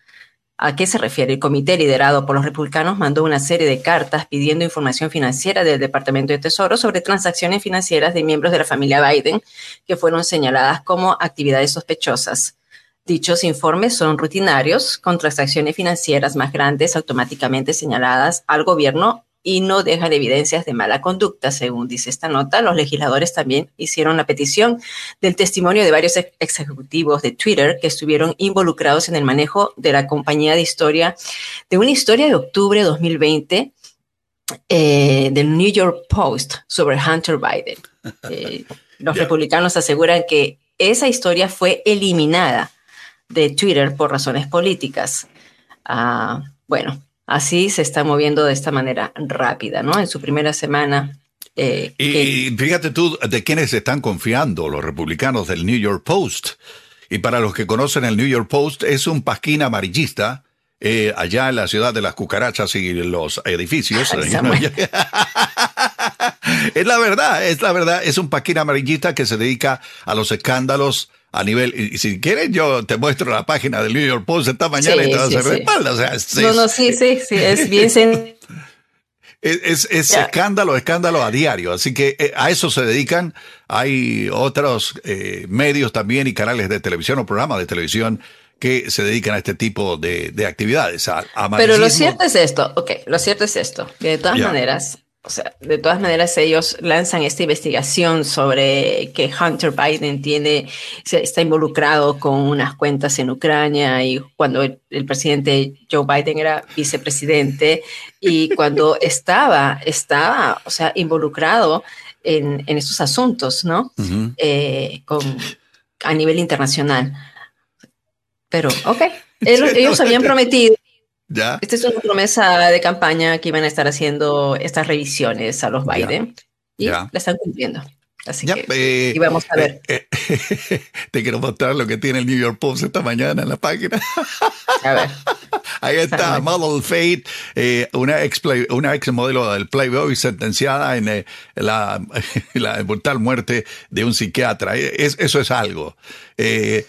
¿A qué se refiere? El comité liderado por los republicanos mandó una serie de cartas pidiendo información financiera del Departamento de Tesoro sobre transacciones financieras de miembros de la familia Biden que fueron señaladas como actividades sospechosas. Dichos informes son rutinarios, con transacciones financieras más grandes automáticamente señaladas al gobierno y no dejan evidencias de mala conducta, según dice esta nota. Los legisladores también hicieron la petición del testimonio de varios ex ejecutivos de Twitter que estuvieron involucrados en el manejo de la compañía de historia, de una historia de octubre de 2020 eh, del New York Post sobre Hunter Biden. (laughs) Eh, los republicanos aseguran que esa historia fue eliminada de Twitter por razones políticas. Ah, bueno, Así se está moviendo de esta manera rápida, ¿no? En su primera semana Eh, y, fíjate tú de quiénes están confiando los republicanos del New York Post. Y para los que conocen el New York Post, es un pasquín amarillista eh, allá en la ciudad de las cucarachas y los edificios. (laughs) (laughs) (laughs) es la verdad, es la verdad. Es un pasquín amarillista que se dedica a los escándalos a nivel. Y, si quieres, yo te muestro la página del New York Post esta mañana y te vas a hacer no, no, sí, sí, sí, es (laughs) bien Es, escándalo, escándalo a diario. Así que eh, a eso se dedican. Hay otros eh, medios también y canales de televisión o programas de televisión que se dedican a este tipo de, actividades. Pero lo cierto es esto, ok, lo cierto es esto, que de todas maneras, o sea, de todas maneras ellos lanzan esta investigación sobre que Hunter Biden tiene, está involucrado con unas cuentas en Ucrania y cuando el, presidente Joe Biden era vicepresidente y cuando (laughs) estaba, estaba, o sea, involucrado en, en estos asuntos, ¿no? Eh, con, a nivel internacional. Pero, ok, (laughs) ellos, habían prometido esta es una promesa de campaña que iban a estar haciendo estas revisiones a los Biden y la están cumpliendo. Así que eh, y vamos a ver. Eh, eh, (laughs) te quiero mostrar lo que tiene el New York Post esta mañana en la página. A ver. (laughs) Ahí está, Model Fate, una, ex una ex modelo del Playboy sentenciada en la, (laughs) la, brutal muerte de un psiquiatra. eso es algo. ¿qué,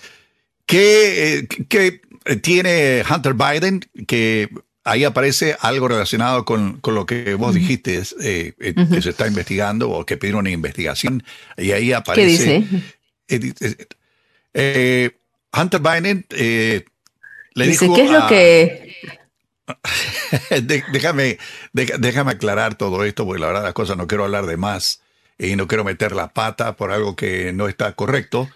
¿Qué tiene Hunter Biden, que ahí aparece algo relacionado con, lo que vos dijiste, eh, eh, que se está investigando o que pidieron una investigación, y ahí aparece... ¿Qué dice? Eh, Hunter Biden le dice, ¿qué es lo que...? (laughs) déjame, déjame aclarar todo esto, porque la verdad las cosas no quiero hablar de más y no quiero meter la pata por algo que no está correcto.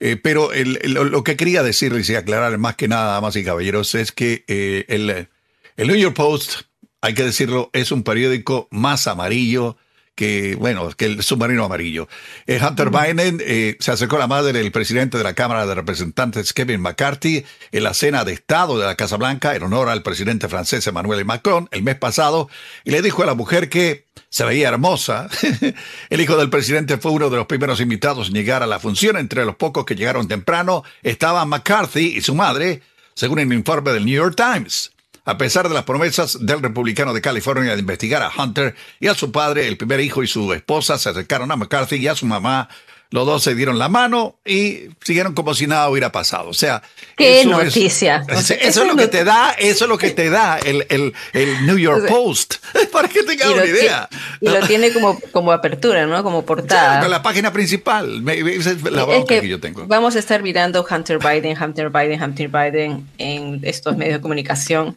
Eh, pero lo que quería decirles y aclarar más que nada, damas y caballeros, es que eh, el, el New York Post, hay que decirlo, es un periódico más amarillo que, bueno, que el submarino amarillo. Eh, Hunter Biden se acercó a la madre del presidente de la Cámara de Representantes, Kevin McCarthy, en la cena de Estado de la Casa Blanca en honor al presidente francés Emmanuel Macron el mes pasado y le dijo a la mujer que se veía hermosa. (laughs) El hijo del presidente fue uno de los primeros invitados en llegar a la función. Entre los pocos que llegaron temprano estaban McCarthy y su madre, según el informe del New York Times. A pesar de las promesas del republicano de California de investigar a Hunter y a su padre, el primer hijo y su esposa se acercaron a McCarthy y a su mamá los dos se dieron la mano y siguieron como si nada hubiera pasado. O sea, qué noticia. (laughs) eso, es lo que te da, eso es lo que te da el, el, el New York Post, (laughs) para que tengas una idea. Y lo tiene como, como apertura, ¿no? Como portada. la página principal. Esa es la es que, yo tengo. Vamos a estar mirando Hunter Biden, Hunter Biden, Hunter Biden en estos medios de comunicación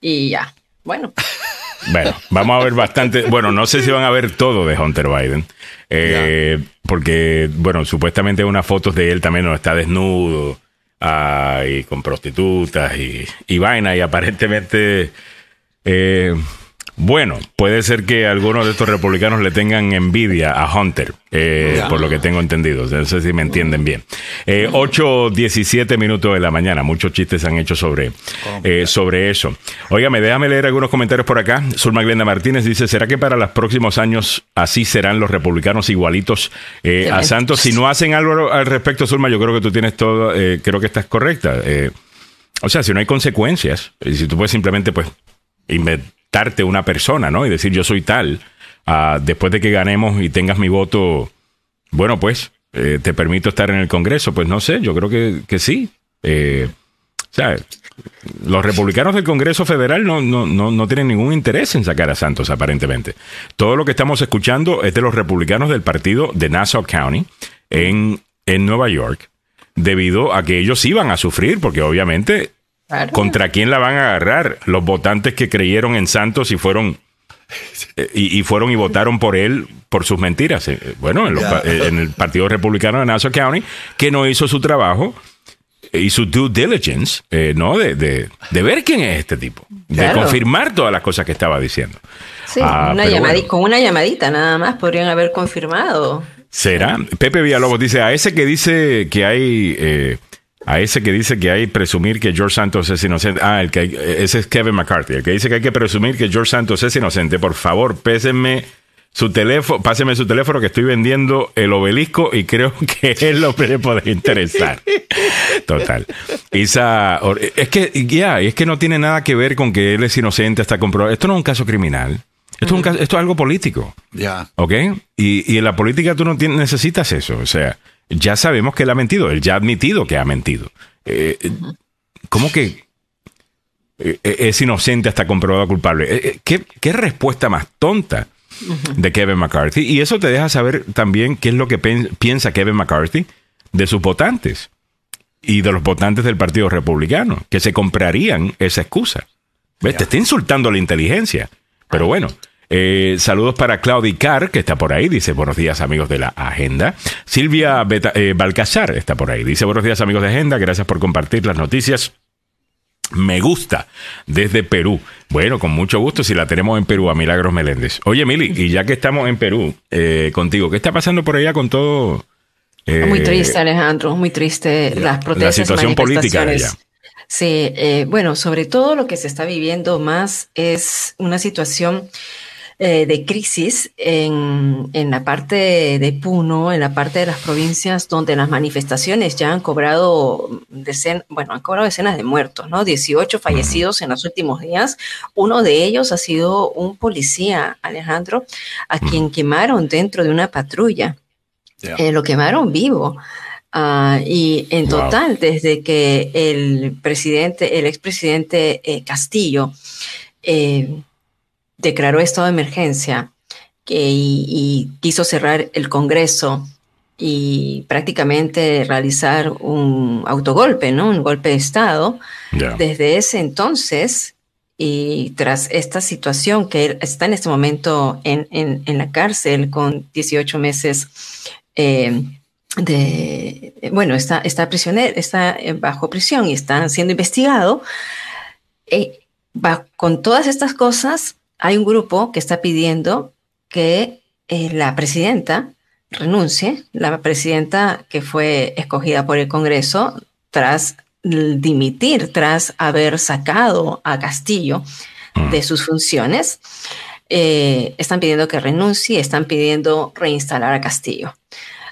y ya. Bueno. Bueno, vamos a ver bastante. Bueno, no sé si van a ver todo de Hunter Biden. Eh, porque, bueno, supuestamente unas fotos de él también no está desnudo ah, y con prostitutas y, y vaina. Y aparentemente eh, bueno, puede ser que algunos de estos republicanos le tengan envidia a Hunter, eh, por lo que tengo entendido. No sé si me entienden bien. Eh, 8.17 minutos de la mañana. Muchos chistes han hecho sobre, eh, sobre eso. Óigame, déjame leer algunos comentarios por acá. Zulma Glenda Martínez dice, ¿será que para los próximos años así serán los republicanos igualitos eh, a Santos? Si no hacen algo al respecto, Zulma, yo creo que tú tienes todo, creo que estás correcta. o sea, si no hay consecuencias, si tú puedes simplemente, pues, inventar una persona, ¿no? Y decir yo soy tal. Ah, después de que ganemos y tengas mi voto, bueno, pues eh, te permito estar en el Congreso. Pues no sé, yo creo que, que sí. Eh, o sea, los republicanos del Congreso Federal no, no, no, no, tienen ningún interés en sacar a Santos, aparentemente. Todo lo que estamos escuchando es de los republicanos del partido de Nassau County en, en Nueva York, debido a que ellos iban a sufrir, porque obviamente ¿Contra quién la van a agarrar? Los votantes que creyeron en Santos y fueron eh, y, fueron y votaron por él por sus mentiras. Eh, bueno, en, el Partido Republicano de Nassau County, que no hizo su trabajo y su due diligence, eh, ¿no? De, de, ver quién es este tipo, de confirmar todas las cosas que estaba diciendo. Sí, ah, con una llamadita nada más podrían haber confirmado. ¿Será? Pepe Villalobos dice, a ese que dice que hay a ese que dice que hay que presumir que George Santos es inocente. Ah, el que ese es Kevin McCarthy, el que dice que hay que presumir que George Santos es inocente. Por favor, pésenme su teléfono, páseme su teléfono que estoy vendiendo el obelisco y creo (laughs) que él lo puede interesar. Total. Isa, es que ya, es que no tiene nada que ver con que él es inocente hasta comprobado. Esto no es un caso criminal. Esto, es, un caso, esto es algo político. Ya. ¿Ok? Y, y, en la política tú no necesitas eso. O sea, ya sabemos que él ha mentido. Él ya ha admitido que ha mentido. Eh, ¿Cómo que eh, es inocente hasta comprobado culpable? Eh, ¿Qué, ¿Qué respuesta más tonta? de Kevin McCarthy. Y eso te deja saber también qué es lo que piensa Kevin McCarthy de sus votantes y de los votantes del Partido Republicano, que se comprarían esa excusa. Te está insultando la inteligencia. Pero bueno, eh, saludos para Claudia Carr, que está por ahí. Dice buenos días, amigos de la agenda. Silvia Beta, eh, Balcazar está por ahí. Dice buenos días, amigos de agenda. Gracias por compartir las noticias me gusta desde Perú. Bueno, con mucho gusto si la tenemos en Perú, a Milagros Meléndez. Oye, Mili, y ya que estamos en Perú eh, contigo, ¿qué está pasando por allá con todo? Muy triste, Alejandro, muy triste las protestas. La situación política allá. Sí, bueno, sobre todo lo que se está viviendo más es una situación eh, de crisis en, en, la parte de Puno, en la parte de las provincias donde las manifestaciones ya han cobrado decenas, bueno, han cobrado decenas de muertos, ¿no? 18 fallecidos en los últimos días. Uno de ellos ha sido un policía, Alejandro, a quien quemaron dentro de una patrulla. Eh, lo quemaron vivo. Uh, y en total, desde que el presidente, el expresidente eh, Castillo, eh, declaró estado de emergencia que, y, quiso cerrar el Congreso y prácticamente realizar un autogolpe, ¿no? Un golpe de Estado. Desde ese entonces y tras esta situación que está en este momento en, en, la cárcel con 18 meses eh, de, bueno, está, está prisionero, está bajo prisión y está siendo investigado. Eh, va, con todas estas cosas, hay un grupo que está pidiendo que eh, la presidenta renuncie, la presidenta que fue escogida por el Congreso tras dimitir, tras haber sacado a Castillo mm. de sus funciones. Eh, están pidiendo que renuncie, están pidiendo reinstalar a Castillo.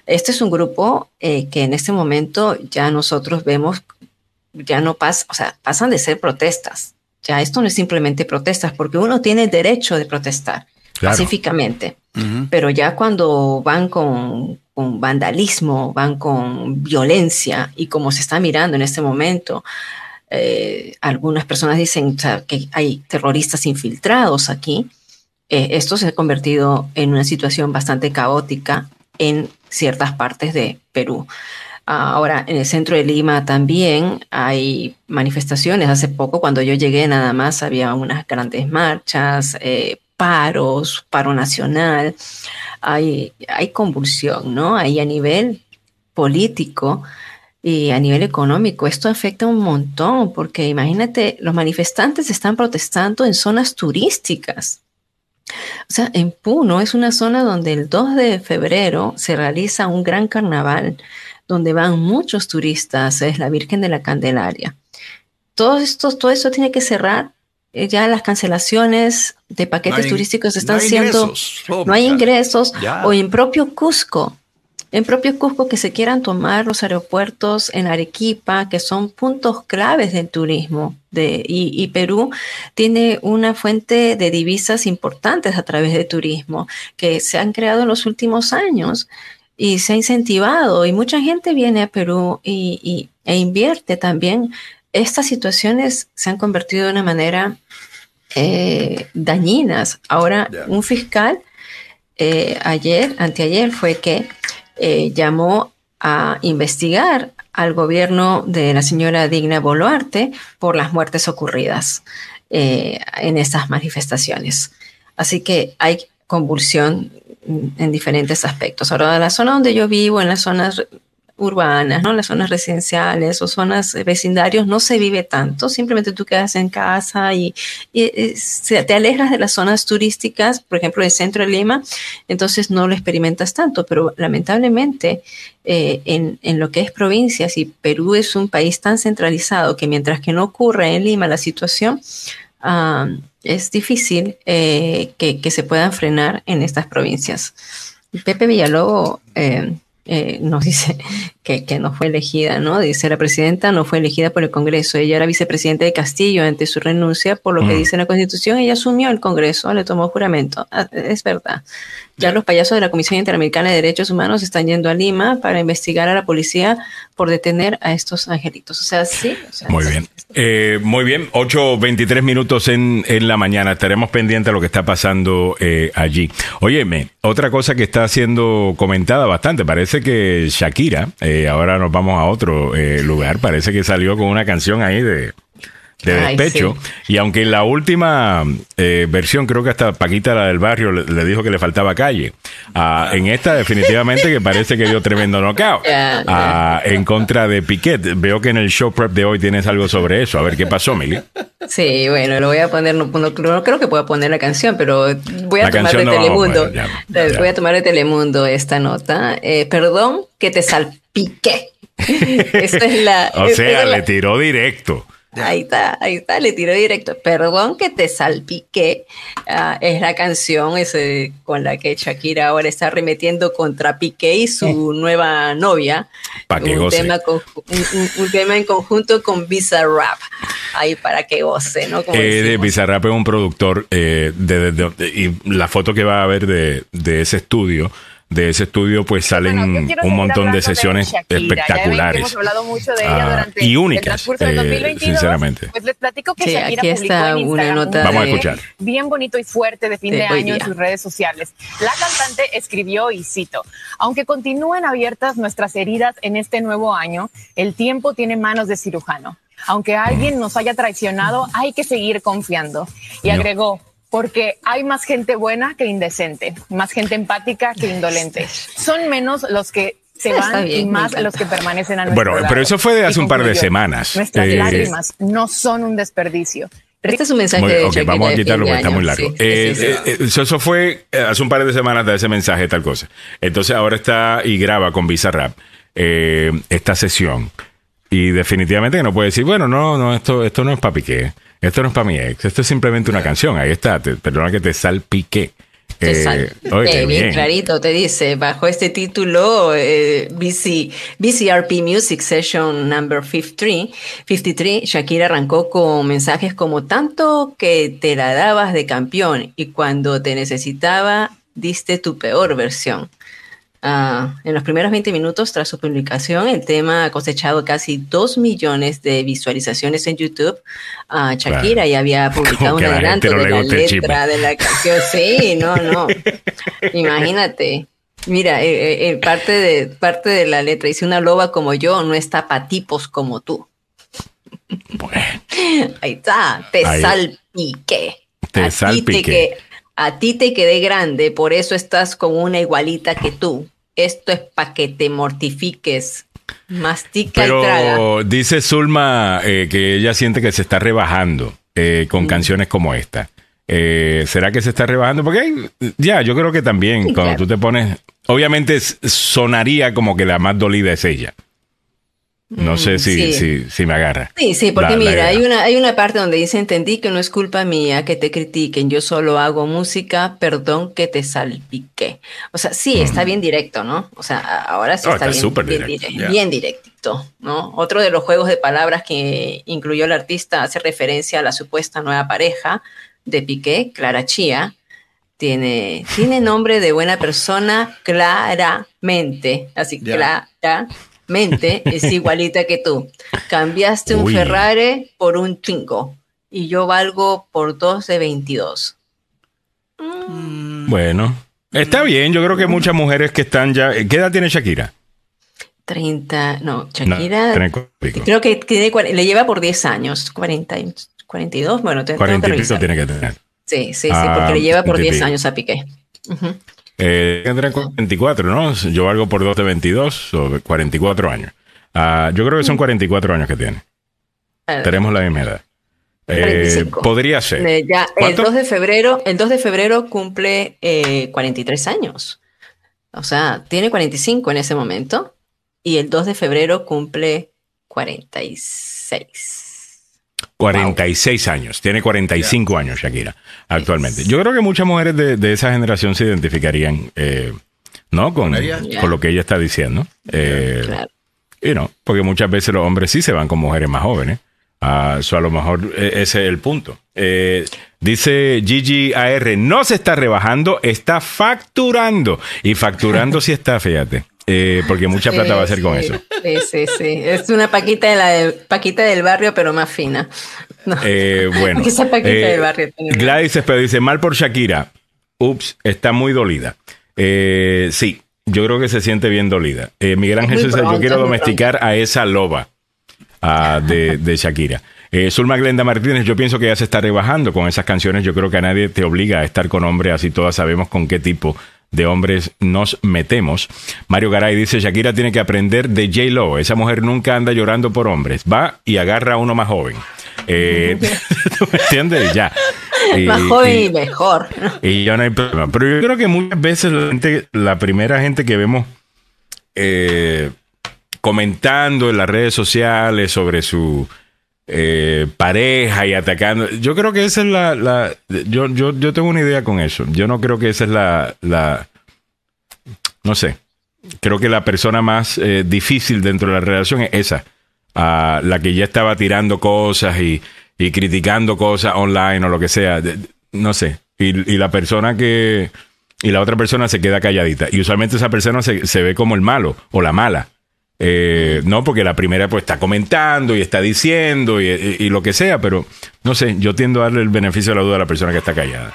Este es un grupo eh, que en este momento ya nosotros vemos, ya no pasa, o sea, pasan de ser protestas, ya esto no es simplemente protestas, porque uno tiene el derecho de protestar pacíficamente, pero ya cuando van con, vandalismo, van con violencia y como se está mirando en este momento, eh, algunas personas dicen que hay terroristas infiltrados aquí. Eh, esto se ha convertido en una situación bastante caótica en ciertas partes de Perú. Ahora, en el centro de Lima también hay manifestaciones. Hace poco, cuando yo llegué, nada más había unas grandes marchas, eh, paros, paro nacional. Hay, convulsión, ¿no? Ahí a nivel político y a nivel económico. Esto afecta un montón, porque imagínate, los manifestantes están protestando en zonas turísticas. O sea, en Puno es una zona donde el 2 de febrero se realiza un gran carnaval donde van muchos turistas, es la Virgen de la Candelaria. Todo esto, todo eso tiene que cerrar. Eh, ya las cancelaciones de paquetes turísticos están siendo, no hay ingresos, o en propio Cusco, en propio Cusco que se quieran tomar los aeropuertos en Arequipa, que son puntos claves del turismo. De, y, y, Perú tiene una fuente de divisas importantes a través del turismo que se han creado en los últimos años y se ha incentivado y mucha gente viene a Perú y, e invierte también. Estas situaciones se han convertido de una manera eh, dañinas. Ahora, un fiscal eh, ayer, anteayer, fue que eh, llamó a investigar al gobierno de la señora Digna Boluarte por las muertes ocurridas en estas manifestaciones. Así que hay convulsión en diferentes aspectos. Ahora, la zona donde yo vivo, en las zonas urbanas, ¿no? Las zonas residenciales o zonas vecindarios no se vive tanto, simplemente tú quedas en casa y, te alejas de las zonas turísticas, por ejemplo, el centro de Lima, entonces no lo experimentas tanto, pero lamentablemente eh, en, en, lo que es provincias y Perú es un país tan centralizado que mientras que no ocurre en Lima la situación, es difícil eh, que, se puedan frenar en estas provincias. Pepe Villalobos eh, eh, nos dice que, que, no fue elegida, ¿no? Dice la presidenta no fue elegida por el Congreso. Ella era vicepresidenta de Castillo ante su renuncia, por lo que dice la Constitución, ella asumió el Congreso, le tomó juramento. Ah, es verdad. Ya los payasos de la Comisión Interamericana de Derechos Humanos están yendo a Lima para investigar a la policía por detener a estos angelitos. O sea, sí. muy bien. Eh, muy bien. 8.23 minutos en, en, la mañana. Estaremos pendientes de lo que está pasando eh, allí. Óyeme, otra cosa que está siendo comentada bastante. Parece que Shakira, eh, ahora nos vamos a otro eh, lugar, parece que salió con una canción ahí de de despecho. Y aunque en la última eh, versión, creo que hasta Paquita, la del barrio, le, dijo que le faltaba calle. Ah, en esta, definitivamente, que parece que dio tremendo knockout ah, en contra de Piquet. Veo que en el show prep de hoy tienes algo sobre eso. A ver qué pasó, Mili. Sí, bueno, lo voy a poner, no, creo que pueda poner la canción, pero voy a tomar de Telemundo. Voy a tomar de Telemundo esta nota. Eh, perdón que te salpique. (laughs) Esta es la. O sea, le tiró directo. Ahí está, ahí está, le tiro directo. Perdón que te salpique. Ah, es la canción ese, con la que Shakira ahora está remetiendo contra Piqué y su nueva novia. un, tema un, tema en conjunto con Bizarrap. Ahí para que goce, ¿no? Eh, Bizarrap es un productor eh, de, y la foto que va a haber de, de ese estudio de ese estudio pues salen un montón de sesiones espectaculares. hemos hablado mucho de ella ah, durante y únicas, el 2022, eh, sinceramente. Pues les platico que Shakira aquí está publicó en una nota Vamos a escuchar. bien bonito y fuerte de fin de, año en sus redes sociales. La cantante escribió y cito, aunque continúen abiertas nuestras heridas en este nuevo año, el tiempo tiene manos de cirujano. Aunque alguien nos haya traicionado, hay que seguir confiando. Y agregó, porque hay más gente buena que indecente, más gente empática que indolente. Son menos los que se van y más los que permanecen a nuestro Bueno, pero eso fue de hace un par de semanas. Nuestras eh, lágrimas no son un desperdicio. Este es un mensaje de okay, vamos a quitarlo porque está muy largo. Eh, eh, eso, fue hace un par de semanas de ese mensaje, tal cosa. Entonces ahora está y graba con Bizarrap esta sesión. Y definitivamente no puede decir, bueno, no, no, esto, esto no es para Piqué. Esto no es para mi ex, esto es simplemente una canción. Ahí está, perdona que te salpique. Te eh, bien, clarito, te dice, bajo este título, eh, BC, BCRP Music Session Number 53, 53, Shakira arrancó con mensajes como tanto que te la dabas de campeón y cuando te necesitaba, diste tu peor versión. Ah, en los primeros 20 minutos tras su publicación, el tema ha cosechado casi 2 millones de visualizaciones en YouTube. Uh, Shakira ya había (laughs) publicado un adelanto de la letra de la canción. Sí, no, no. (laughs) Imagínate. Mira, eh, eh, eh, parte, de, parte de la letra dice: Una loba como yo no está para tipos como tú. Ahí está, te salpiqué. Te salpiqué. a ti te quedé grande, por eso estás con una igualita que tú esto es para que te mortifiques. Mastica y traga. dice Zulma eh, que ella siente que se está rebajando eh, con mm. canciones como esta. Eh, ¿Será que se está rebajando? Porque ya, yo creo que también cuando tú te pones, obviamente sonaría como que la más dolida es ella. No sé mm, si, si, si, me agarra. Sí, sí, porque mira, hay una, hay una parte donde dice, entendí que no es culpa mía que te critiquen, yo solo hago música, perdón que te salpique. O sea, sí, está bien directo, ¿no? O sea, ahora sí está, bien, bien, directito, ¿no? Otro de los juegos de palabras que incluyó el artista hace referencia a la supuesta nueva pareja de Piqué, Clara Chía, tiene, tiene nombre de buena persona claramente, así, clara mente es (laughs) igualita que tú. Cambiaste un Ferrari por un Twingo y yo valgo por dos de 22. Mm. Bueno, está bien. Yo creo que muchas mujeres que están ya. ¿Qué edad tiene Shakira? 30, no, Shakira. creo que tiene, le lleva por 10 años, 40, 42, bueno, 40 tiene que tener. Sí, sí, sí, porque le lleva por 10 años a Piqué. Eh, tendrán 44, ¿no? Yo valgo por 2 de 22 o 44 años. Ah, yo creo que son 44 años que tiene. Tenemos la misma edad. Eh, podría ser. Eh, ya, el 2 de febrero, el 2 de febrero cumple 43 años. O sea, tiene 45 en ese momento y el 2 de febrero cumple 46. 46 años, tiene 45 años Shakira actualmente. Yo creo que muchas mujeres de, esa generación se identificarían, eh, ¿no? Con, con, lo que ella está diciendo. Eh, y no, porque muchas veces los hombres sí se van con mujeres más jóvenes. Ah, a lo mejor eh, ese es el punto. Eh, dice Gigi AR, no se está rebajando, está facturando. Y facturando sí está, fíjate. Eh, porque mucha plata va a hacer con eso. Sí, sí, sí. Es una paquita de la paquita del barrio, pero más fina. bueno. (laughs) Esa paquita del barrio. Gladys pero dice, mal por Shakira. Ups, está muy dolida. sí, yo creo que se siente bien dolida. Miguel Ángel dice, yo quiero domesticar a esa loba de, Shakira. Eh, Zulma Glenda Martínez, yo pienso que ya se está rebajando con esas canciones. Yo creo que a nadie te obliga a estar con hombres, así todas sabemos con qué tipo de hombres nos metemos. Mario Garay dice, Shakira tiene que aprender de J. Lo. Esa mujer nunca anda llorando por hombres. Va y agarra a uno más joven. Eh, (laughs) (laughs) ¿Tú me entiendes? Ya. (laughs) más joven y, mejor. Y ya no hay problema. Pero yo creo que muchas veces la, gente, la primera gente que vemos... Eh, comentando en las redes sociales sobre su eh, pareja y atacando. Yo creo que esa es la... yo, yo, yo, tengo una idea con eso. Yo no creo que esa es la... la no sé. Creo que la persona más eh, difícil dentro de la relación es esa. la que ya estaba tirando cosas y, y, criticando cosas online o lo que sea. No sé. Y, y, la persona que... Y la otra persona se queda calladita. Y usualmente esa persona se, se ve como el malo o la mala. Eh, no, porque la primera pues está comentando y está diciendo y, lo que sea, pero no sé, yo tiendo a darle el beneficio de la duda a la persona que está callada.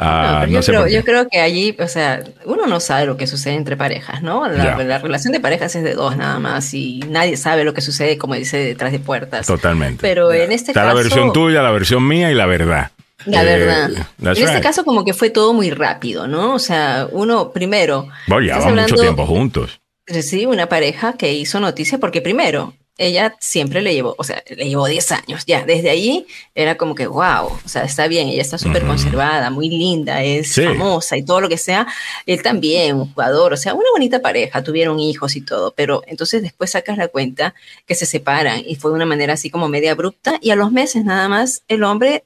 Ah, yo, creo, yo, creo, que allí, o sea, uno no sabe lo que sucede entre parejas, ¿no? La, relación de parejas es de dos nada más y nadie sabe lo que sucede, como dice, detrás de puertas. Totalmente. Pero en este Está caso... la versión tuya, la versión mía y la verdad. La eh, verdad. en este caso como que fue todo muy rápido, ¿no? O sea, uno primero... Bueno, ya mucho tiempo juntos sí, una pareja que hizo noticia porque primero, ella siempre le llevó, o sea, le llevó 10 años, ya, desde ahí era como que, wow, o sea, está bien, ella está súper conservada, muy linda, es famosa y todo lo que sea, él también, un jugador, o sea, una bonita pareja, tuvieron hijos y todo, pero entonces después sacas la cuenta que se separan y fue de una manera así como media abrupta y a los meses nada más el hombre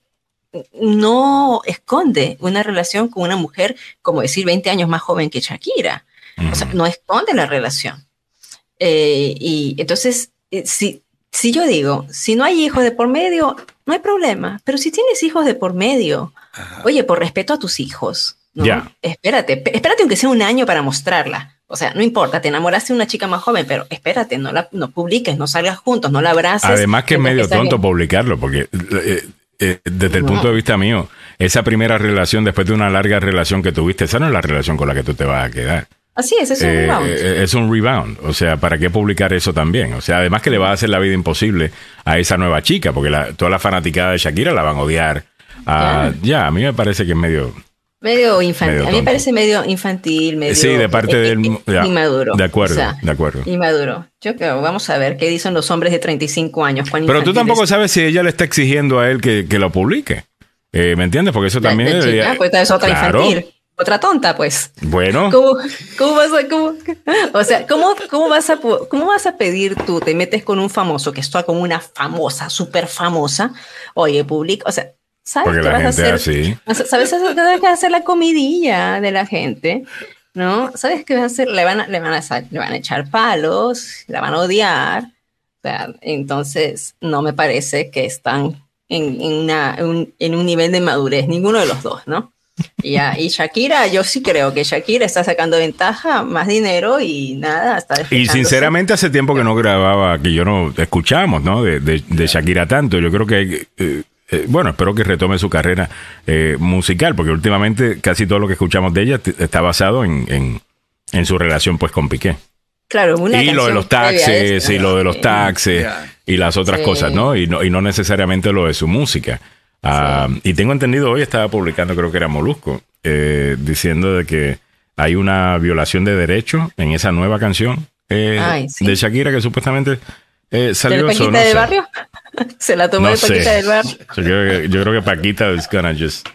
no esconde una relación con una mujer, como decir, 20 años más joven que Shakira. O sea, no esconde la relación. Eh, y entonces, eh, si, si yo digo, si no hay hijos de por medio, no hay problema. Pero si tienes hijos de por medio, oye, por respeto a tus hijos, ¿no? espérate, espérate aunque sea un año para mostrarla. O sea, no importa, te enamoraste de una chica más joven, pero espérate, no la no publiques, no salgas juntos, no la abraces. Además que es medio tonto publicarlo, porque eh, desde el punto de vista mío, esa primera relación, después de una larga relación que tuviste, esa no es la relación con la que tú te vas a quedar. Así es, es un eh, rebound. Eh, es un rebound. O sea, ¿para qué publicar eso también? O sea, además que le va a hacer la vida imposible a esa nueva chica, porque la, toda la fanaticada de Shakira la van a odiar. Ah, ya, a mí me parece que es medio... Medio infantil. a mí me parece medio infantil, medio... Sí, de parte del... inmaduro. De acuerdo, de acuerdo. Inmaduro. Yo creo, vamos a ver qué dicen los hombres de 35 años. Pero tú tampoco sabes si ella le está exigiendo a él que, que lo publique. Eh, ¿Me entiendes? Porque eso también... pues es otra infantil otra tonta, pues. Bueno. ¿Cómo, vas a, cómo, o sea, ¿cómo, cómo, vas a, ¿cómo vas a pedir tú, te metes con un famoso que está con una famosa, súper famosa, oye, publica, o sea, ¿sabes qué vas a hacer? ¿Sabes qué vas a hacer la comidilla de la gente? ¿No? ¿Sabes qué vas a hacer? Le van a, le van a, le van a echar palos, la van a odiar. O sea, entonces, no me parece que están en, en, una, en un nivel de madurez, ninguno de los dos, ¿no? Y, y Shakira, yo sí creo que Shakira está sacando ventaja, más dinero y nada, está Y sinceramente hace tiempo que no grababa, que yo no escuchamos, ¿no? De, de, Shakira tanto. Yo creo que, eh, eh, bueno, espero que retome su carrera eh, musical, porque últimamente casi todo lo que escuchamos de ella está basado en, en, su relación pues con Piqué. Claro, una y lo de los taxes, y lo de los taxes, y las otras cosas, ¿no? Y, ¿no? y no necesariamente lo de su música. Ah, y tengo entendido, hoy estaba publicando, creo que era Molusco, eh, diciendo de que hay una violación de derechos en esa nueva canción eh, de Shakira que supuestamente eh, salió. ¿De Paquita no del barrio? (laughs) ¿Se la tomó de Paquita del barrio? Yo creo, que, yo creo que Paquita is gonna just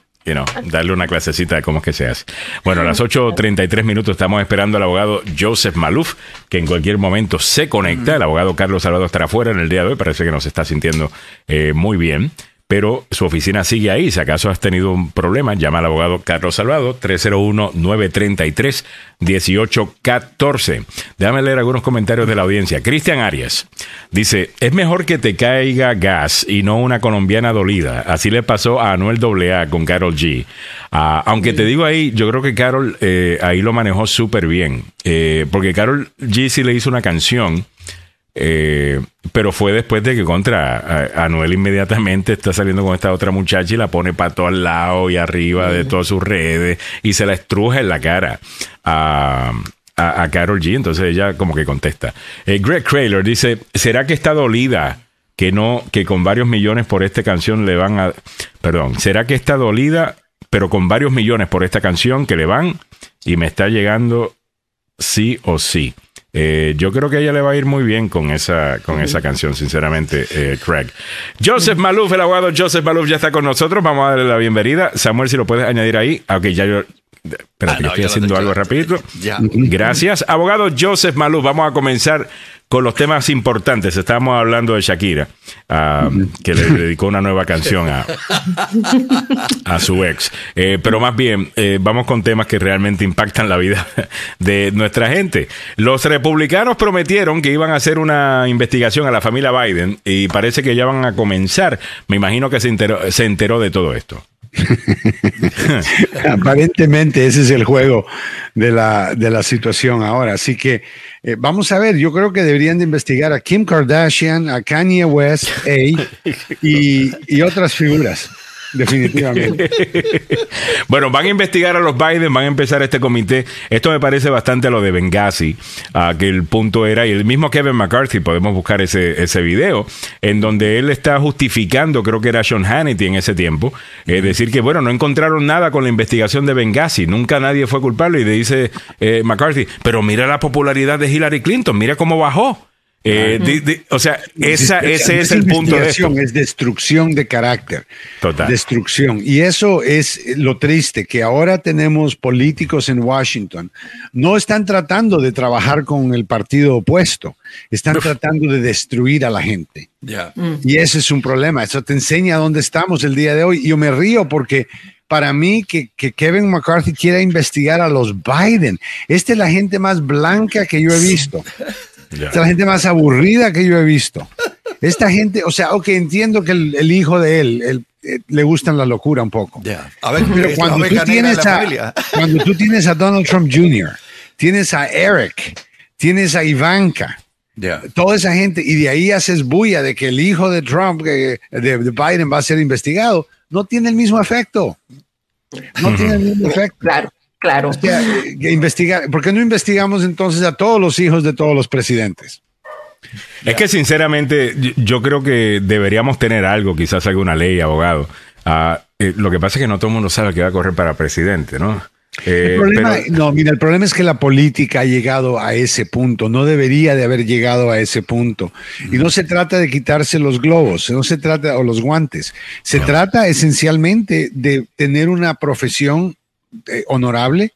darle una clasecita de cómo es que se hace. Bueno, a las 8.33 minutos estamos esperando al abogado Joseph Maluf, que en cualquier momento se conecta. El abogado Carlos Salvador estará fuera en el día de hoy, parece que nos está sintiendo eh, muy bien pero su oficina sigue ahí. Si acaso has tenido un problema, llama al abogado Carlos Salvado, 301-933-1814. Déjame leer algunos comentarios de la audiencia. Cristian Arias dice, es mejor que te caiga gas y no una colombiana dolida. Así le pasó a Anuel AA con Carol G. Ah, aunque te digo ahí, yo creo que Carol eh, ahí lo manejó súper bien, eh, porque Carol G sí le hizo una canción eh, pero fue después de que contra Anuel inmediatamente está saliendo con esta otra muchacha y la pone para todo al lado y arriba de todas sus redes y se la estruja en la cara a, a, Carol G. Entonces ella como que contesta. Eh, Greg Kraler dice, ¿será que está dolida? Que no, que con varios millones por esta canción le van a... Perdón, ¿será que está dolida, pero con varios millones por esta canción que le van y me está llegando sí o sí? Eh, yo creo que a ella le va a ir muy bien con esa, con esa canción, sinceramente, eh, Craig. Joseph Maluf, el abogado Joseph Maluf ya está con nosotros. Vamos a darle la bienvenida. Samuel, si lo puedes añadir ahí. Ok, ya yo. Espérate, ah, estoy haciendo algo rapidito. Gracias. Abogado Joseph Maluf, vamos a comenzar con los temas importantes. Estábamos hablando de Shakira, ah, que le dedicó una nueva canción a, a su ex. Eh, pero más bien, eh, vamos con temas que realmente impactan la vida de nuestra gente. Los republicanos prometieron que iban a hacer una investigación a la familia Biden y parece que ya van a comenzar. Me imagino que se enteró, se enteró de todo esto. (laughs) Aparentemente ese es el juego de la, de la situación ahora. Así que eh, vamos a ver, yo creo que deberían de investigar a Kim Kardashian, a Kanye West y, y otras figuras. Definitivamente. (laughs) bueno, van a investigar a los Biden, van a empezar este comité. Esto me parece bastante a lo de Benghazi, que el punto era, y el mismo Kevin McCarthy, podemos buscar ese, ese video, en donde él está justificando, creo que era Sean Hannity en ese tiempo, es decir que, bueno, no encontraron nada con la investigación de Benghazi, nunca nadie fue culpable, y le dice eh, McCarthy, pero mira la popularidad de Hillary Clinton, mira cómo bajó. Eh, o sea, esa, ese es, el punto de Es destrucción de carácter. Total. Destrucción. Y eso es lo triste, que ahora tenemos políticos en Washington. No están tratando de trabajar con el partido opuesto, están tratando de destruir a la gente. Mm. Y ese es un problema. Eso te enseña dónde estamos el día de hoy. Yo me río porque para mí que, que, Kevin McCarthy quiera investigar a los Biden. Esta es la gente más blanca que yo he visto. (laughs) es la gente más aburrida que yo he visto. Esta gente, o sea, ok, entiendo que el, hijo de él, eh, le gustan la locura un poco. A ver, pero cuando tú, tienes a, (laughs) cuando tú tienes a Donald Trump Jr., tienes a Eric, tienes a Ivanka, toda esa gente, y de ahí haces bulla de que el hijo de Trump, de, de Biden, va a ser investigado, no tiene el mismo efecto. No tiene el mismo efecto. Claro. Claro. investigar, ¿Por qué no investigamos entonces a todos los hijos de todos los presidentes? Es que sinceramente yo creo que deberíamos tener algo, quizás alguna ley, abogado. Ah, eh, lo que pasa es que no todo el mundo sabe que va a correr para presidente, ¿no? Eh, no, mira, el problema es que la política ha llegado a ese punto, no debería de haber llegado a ese punto. Y no se trata de quitarse los globos, no se trata, o los guantes, se trata esencialmente de tener una profesión eh, honorable,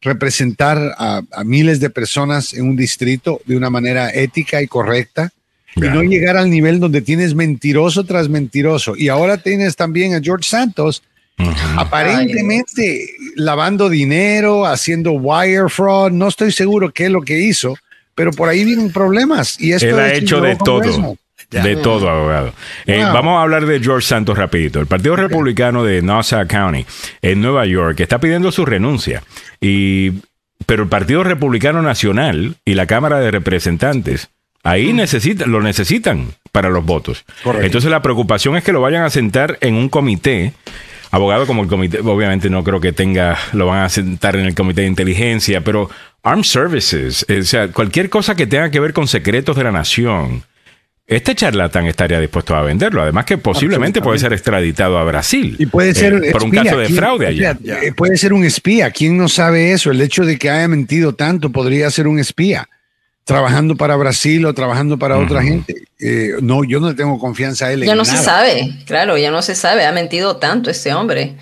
representar a, miles de personas en un distrito de una manera ética y correcta y no llegar al nivel donde tienes mentiroso tras mentiroso. Y ahora tienes también a George Santos, aparentemente lavando dinero, haciendo wire fraud, no estoy seguro qué es lo que hizo, pero por ahí vienen problemas. Y esto Él ha hecho de todo. De todo, abogado. Eh, vamos a hablar de George Santos rapidito. El Partido Republicano de Nassau County en Nueva York está pidiendo su renuncia. Y, pero el Partido Republicano Nacional y la Cámara de Representantes ahí necesitan, lo necesitan para los votos. Entonces la preocupación es que lo vayan a sentar en un comité abogado como el comité, obviamente no creo que tenga, lo van a sentar en el comité de inteligencia, pero Armed Services, o sea, cualquier cosa que tenga que ver con secretos de la nación, este charlatán estaría dispuesto a venderlo. Además que posiblemente puede ser extraditado a Brasil. Y puede ser eh, por un caso de fraude allá. Eh, puede ser un espía. ¿Quién no sabe eso? El hecho de que haya mentido tanto podría ser un espía trabajando para Brasil o trabajando para otra gente. Eh, no, yo no tengo confianza en él. Ya no se sabe, claro, ya no se sabe. Ha mentido tanto este hombre.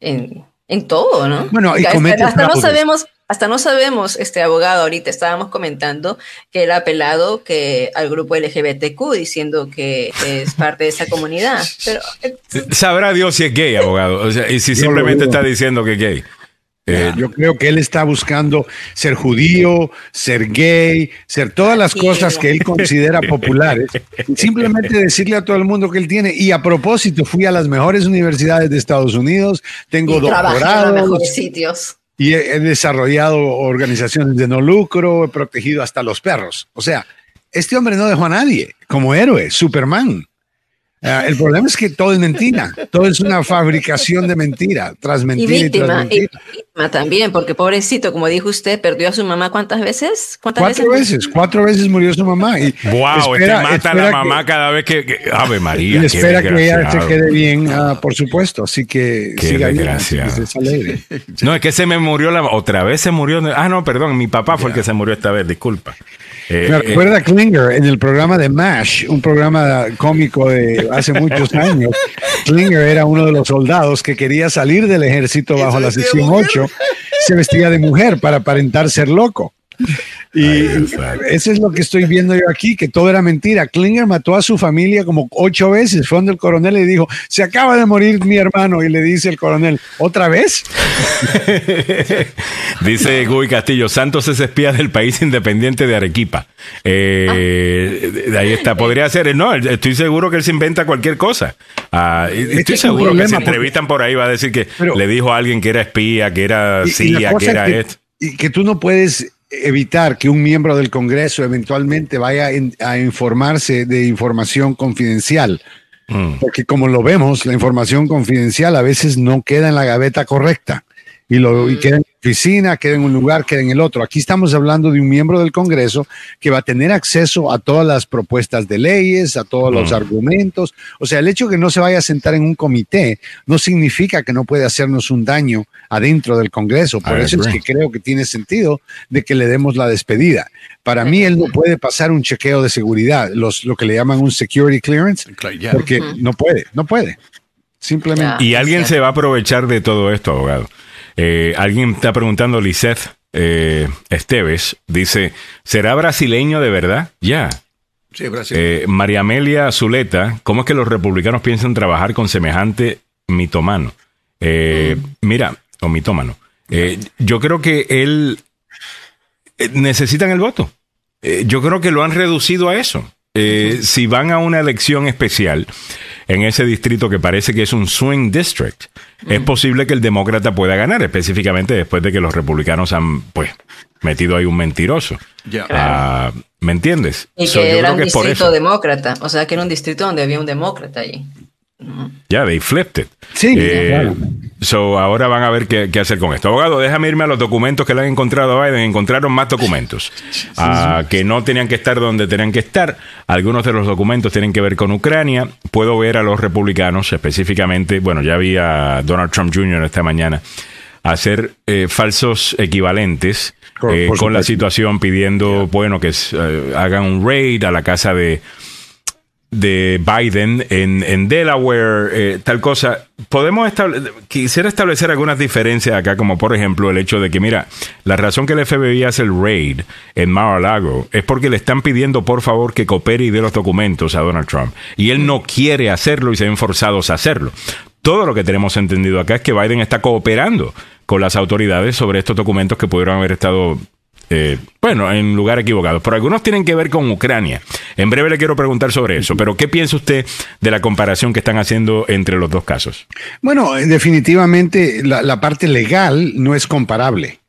en, en todo, ¿no? Bueno, y hasta, no sabemos, hasta no sabemos, este abogado, ahorita estábamos comentando que él ha apelado que al grupo LGBTQ diciendo que es parte de esa comunidad. Pero, eh, Sabrá Dios si es gay, abogado. O sea, y si simplemente está diciendo que es gay. Eh, yo creo que él está buscando ser judío, ser gay, ser todas las cosas que él considera (laughs) populares. Simplemente decirle a todo el mundo que él tiene. Y a propósito, fui a las mejores universidades de Estados Unidos, tengo doctorado. sitios. Y he desarrollado organizaciones de no lucro, he protegido hasta los perros. O sea, este hombre no dejó a nadie como héroe, Superman. Ah, el problema es que todo es mentira, todo es una fabricación de mentira, tras mentira y, víctima, y, víctima también, porque pobrecito, como dijo usted, perdió a su mamá cuántas veces? ¿Cuántas cuatro veces? cuatro veces murió su mamá. Y wow, este mata a la mamá cada vez que, Ave María. Y espera que ella se quede bien, ah, por supuesto, así que qué desgracia. No, es que se me murió la otra vez se murió. Ah, no, perdón, mi papá fue el que se murió esta vez, disculpa. Eh, Me recuerda eh, Klinger en el programa de MASH, un programa cómico de hace muchos (laughs) años. Klinger era uno de los soldados que quería salir del ejército bajo la sección 8. Se vestía de mujer para aparentar ser loco. (laughs) Y eso es lo que estoy viendo yo aquí, que todo era mentira. Klinger mató a su familia como ocho veces. Fue donde el coronel le dijo, se acaba de morir mi hermano. Y le dice el coronel, ¿otra vez? (laughs) dice Guy Castillo, Santos es espía del país independiente de Arequipa. Eh, ahí está, podría ser. No, estoy seguro que él se inventa cualquier cosa. Ah, estoy seguro que se entrevistan por ahí, va a decir que le dijo a alguien que era espía, que era CIA, que era esto. Y que tú no puedes evitar que un miembro del Congreso eventualmente vaya a informarse de información confidencial. Mm. Porque como lo vemos, la información confidencial a veces no queda en la gaveta correcta y, lo, y queda en oficina, queda en un lugar, queda en el otro. Aquí estamos hablando de un miembro del Congreso que va a tener acceso a todas las propuestas de leyes, a todos los argumentos. O sea, el hecho de que no se vaya a sentar en un comité no significa que no puede hacernos un daño adentro del Congreso. Por eso es que creo que tiene sentido de que le demos la despedida. Para mí, él no puede pasar un chequeo de seguridad, los, lo que le llaman un security clearance, porque no puede, no puede. Simplemente. Y alguien se va a aprovechar de todo esto, abogado. Eh, alguien está preguntando, Liseth eh, Esteves, dice, ¿será brasileño de verdad? Ya. Sí, Brasil. Eh, María Amelia Zuleta, ¿cómo es que los republicanos piensan trabajar con semejante mitomano? Mm. Mira, o mitómano. yo creo que él necesitan el voto. yo creo que lo han reducido a eso. si van a una elección especial en ese distrito que parece que es un swing district, es posible que el demócrata pueda ganar, específicamente después de que los republicanos han, pues, metido ahí un mentiroso. Ah, ¿Me entiendes? Y que era un distrito demócrata, o sea, que era un distrito donde había un demócrata allí. Ya, they flipped it. Sí, eh, So, ahora van a ver qué, hacer con esto. Abogado, déjame irme a los documentos que le han encontrado a Biden. Encontraron más documentos ah, que no tenían que estar donde tenían que estar. Algunos de los documentos tienen que ver con Ucrania. Puedo ver a los republicanos específicamente. Bueno, ya vi a Donald Trump Jr. esta mañana hacer eh, falsos equivalentes eh, con la situación, pidiendo, bueno, que hagan un raid a la casa de de Biden en, en Delaware, eh, tal cosa. Podemos establecer, quisiera establecer algunas diferencias acá, como por ejemplo el hecho de que, mira, la razón que el FBI hace el raid en Mar-a-Lago es porque le están pidiendo por favor que coopere y dé los documentos a Donald Trump. Y él no quiere hacerlo y se ven forzados a hacerlo. Todo lo que tenemos entendido acá es que Biden está cooperando con las autoridades sobre estos documentos que pudieron haber estado eh, bueno, en lugar equivocado. Pero algunos tienen que ver con Ucrania. En breve le quiero preguntar sobre eso. Pero ¿qué piensa usted de la comparación que están haciendo entre los dos casos? Bueno, definitivamente la, parte legal no es comparable.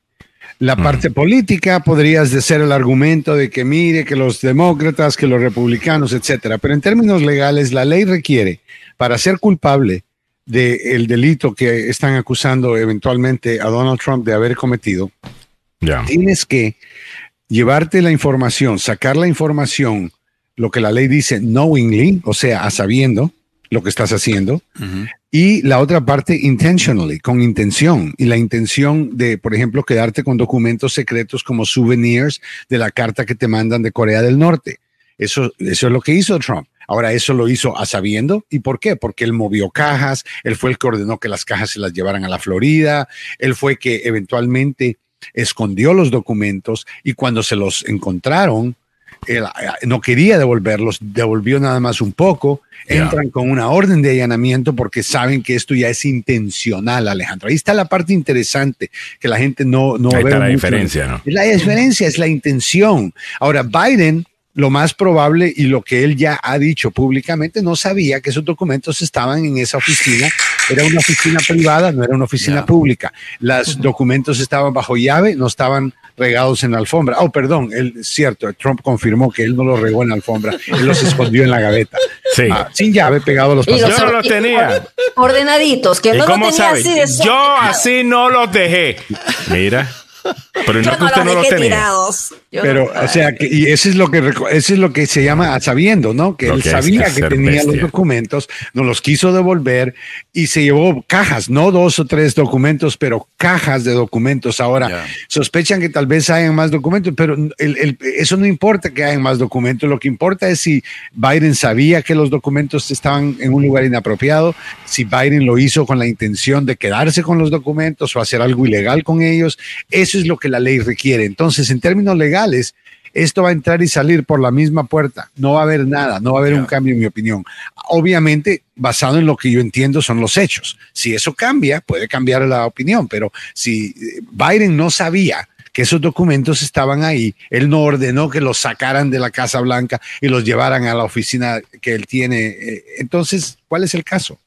La mm. parte política podrías de ser el argumento de que mire que los demócratas, que los republicanos, etcétera. Pero en términos legales, la ley requiere para ser culpable del delito que están acusando eventualmente a Donald Trump de haber cometido, Tienes que llevarte la información, sacar la información, lo que la ley dice knowingly, o sea, a sabiendo lo que estás haciendo, y la otra parte intentionally, con intención, y la intención de, por ejemplo, quedarte con documentos secretos como souvenirs de la carta que te mandan de Corea del Norte. Eso, eso es lo que hizo Trump. Ahora, eso lo hizo a sabiendo. ¿Y por qué? Porque él movió cajas, él fue el que ordenó que las cajas se las llevaran a la Florida, él fue que eventualmente escondió los documentos y cuando se los encontraron, él eh, no quería devolverlos, devolvió nada más un poco, entran con una orden de allanamiento porque saben que esto ya es intencional, Alejandro. Ahí está la parte interesante que la gente no, no ve. la diferencia, ¿no? La diferencia es la intención. Ahora, Biden lo más probable y lo que él ya ha dicho públicamente, no sabía que esos documentos estaban en esa oficina. Era una oficina privada, no era una oficina pública. Los documentos estaban bajo llave, no estaban regados en la alfombra. Oh, perdón, él, cierto, Trump confirmó que él no los regó en la alfombra, él los escondió en la gaveta. Sí. Ah, sin llave, pegado a los pasajes. Yo no los tenía. Ordenaditos, que no los tenía así de Yo así no los dejé. (laughs) Mira. Pero no, que usted no los tenía. Pero, o sea, que, y eso es lo que eso es lo que se llama sabiendo, ¿no? Que él sabía que tenía los documentos, no los quiso devolver y se llevó cajas, no dos o tres documentos, pero cajas de documentos. Ahora, sospechan que tal vez hayan más documentos, pero el, eso no importa que hayan más documentos. Lo que importa es si Biden sabía que los documentos estaban en un lugar inapropiado, si Biden lo hizo con la intención de quedarse con los documentos o hacer algo ilegal con ellos. Eso es lo que la ley requiere. Entonces, en términos legales, esto va a entrar y salir por la misma puerta. No va a haber nada, no va a haber un cambio en mi opinión. Obviamente, basado en lo que yo entiendo son los hechos. Si eso cambia, puede cambiar la opinión, pero si eh, Biden no sabía que esos documentos estaban ahí, él no ordenó que los sacaran de la Casa Blanca y los llevaran a la oficina que él tiene. Eh, entonces, ¿cuál es el caso?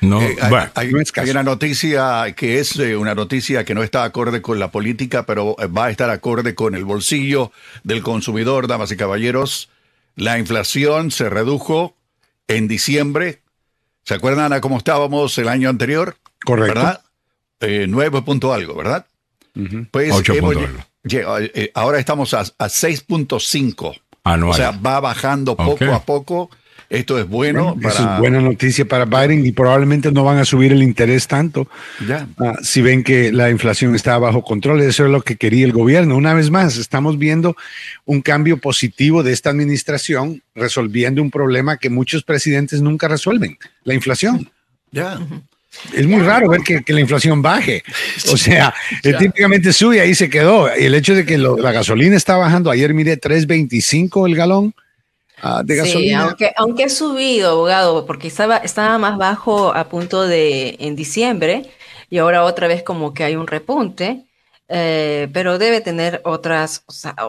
No, eh, hay, una noticia que es eh, una noticia que no está acorde con la política, pero eh, va a estar acorde con el bolsillo del consumidor, damas y caballeros. La inflación se redujo en diciembre. ¿Se acuerdan a cómo estábamos el año anterior? Correcto. ¿Verdad? Eh, 9 punto algo, ¿verdad? Pues ahora estamos a, a 6.5. O sea, va bajando poco a poco esto es bueno. para... Eso es buena noticia para Biden y probablemente no van a subir el interés tanto ya. Ah, si ven que la inflación está bajo control. Eso es lo que quería el gobierno. Una vez más, estamos viendo un cambio positivo de esta administración resolviendo un problema que muchos presidentes nunca resuelven, la inflación. Ya. Es muy raro ver que, la inflación baje. O sea, (laughs) típicamente sube y ahí se quedó. Y el hecho de que la gasolina está bajando, ayer miré 3.25 el galón. Ah, de gasolina. aunque, aunque ha subido, abogado, porque estaba, estaba más bajo a punto de en diciembre y ahora otra vez como que hay un repunte. Eh, pero debe tener otras,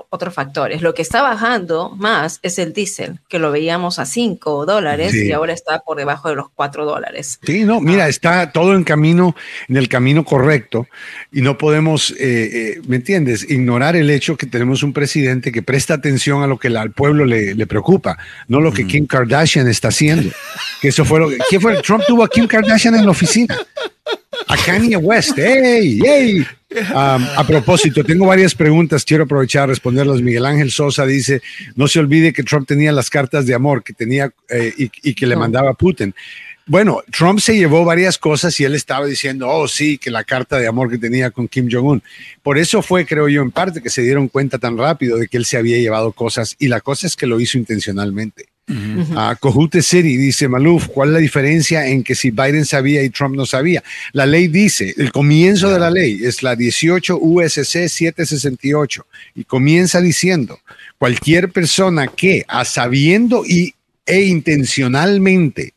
otros factores. Lo que está bajando más es el diésel, que lo veíamos a 5 dólares y ahora está por debajo de los 4 dólares. Sí, no, mira, ah. está todo en camino, en el camino correcto y no podemos, eh, eh, ¿me entiendes?, ignorar el hecho que tenemos un presidente que presta atención a lo que al pueblo le, preocupa, no lo que Kim Kardashian está haciendo. (laughs) Que eso fue lo que, fue? Trump tuvo a Kim Kardashian en la oficina. A Kanye West, ¡hey! A propósito, tengo varias preguntas, quiero aprovechar a responderlas. Miguel Ángel Sosa dice, no se olvide que Trump tenía las cartas de amor que tenía eh, y, que le mandaba Putin. Bueno, Trump se llevó varias cosas y él estaba diciendo, oh sí, que la carta de amor que tenía con Kim Jong-un. Por eso fue, creo yo, en parte que se dieron cuenta tan rápido de que él se había llevado cosas y la cosa es que lo hizo intencionalmente. A Cojute City dice Maluf, ¿cuál es la diferencia en que si Biden sabía y Trump no sabía? La ley dice, el comienzo de la ley es la 18 USC 768 y comienza diciendo, cualquier persona que a sabiendo y, e intencionalmente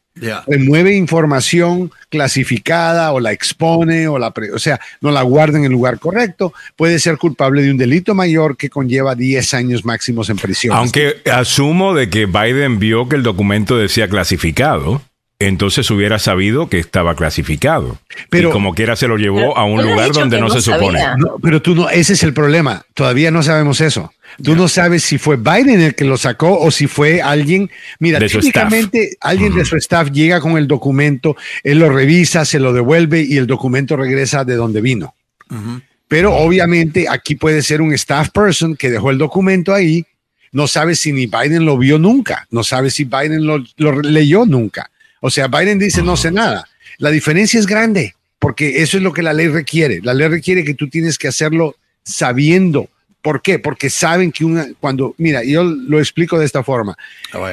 remueve información clasificada o la expone o la, o sea, no la guarda en el lugar correcto, puede ser culpable de un delito mayor que conlleva 10 años máximos en prisión. Aunque asumo de que Biden vio que el documento decía clasificado entonces hubiera sabido que estaba clasificado. Pero y como quiera se lo llevó a un lugar donde no, se supone. pero tú no, ese es el problema. Todavía no sabemos eso. Tú no sabes si fue Biden el que lo sacó o si fue alguien. Mira, típicamente alguien de su staff llega con el documento, él lo revisa, se lo devuelve y el documento regresa de donde vino. Pero obviamente aquí puede ser un staff person que dejó el documento ahí. No sabe si ni Biden lo vio nunca, no sabe si Biden lo leyó nunca. O sea, Biden dice no sé nada. La diferencia es grande porque eso es lo que la ley requiere. La ley requiere que tú tienes que hacerlo sabiendo ¿Por qué? Porque saben que una, cuando, mira, yo lo explico de esta forma.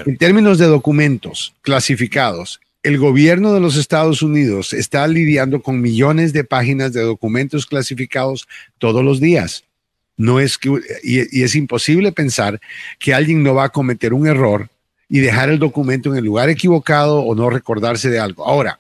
En términos de documentos clasificados, el gobierno de los Estados Unidos está lidiando con millones de páginas de documentos clasificados todos los días. No es que, y, es imposible pensar que alguien no va a cometer un error y dejar el documento en el lugar equivocado o no recordarse de algo. Ahora,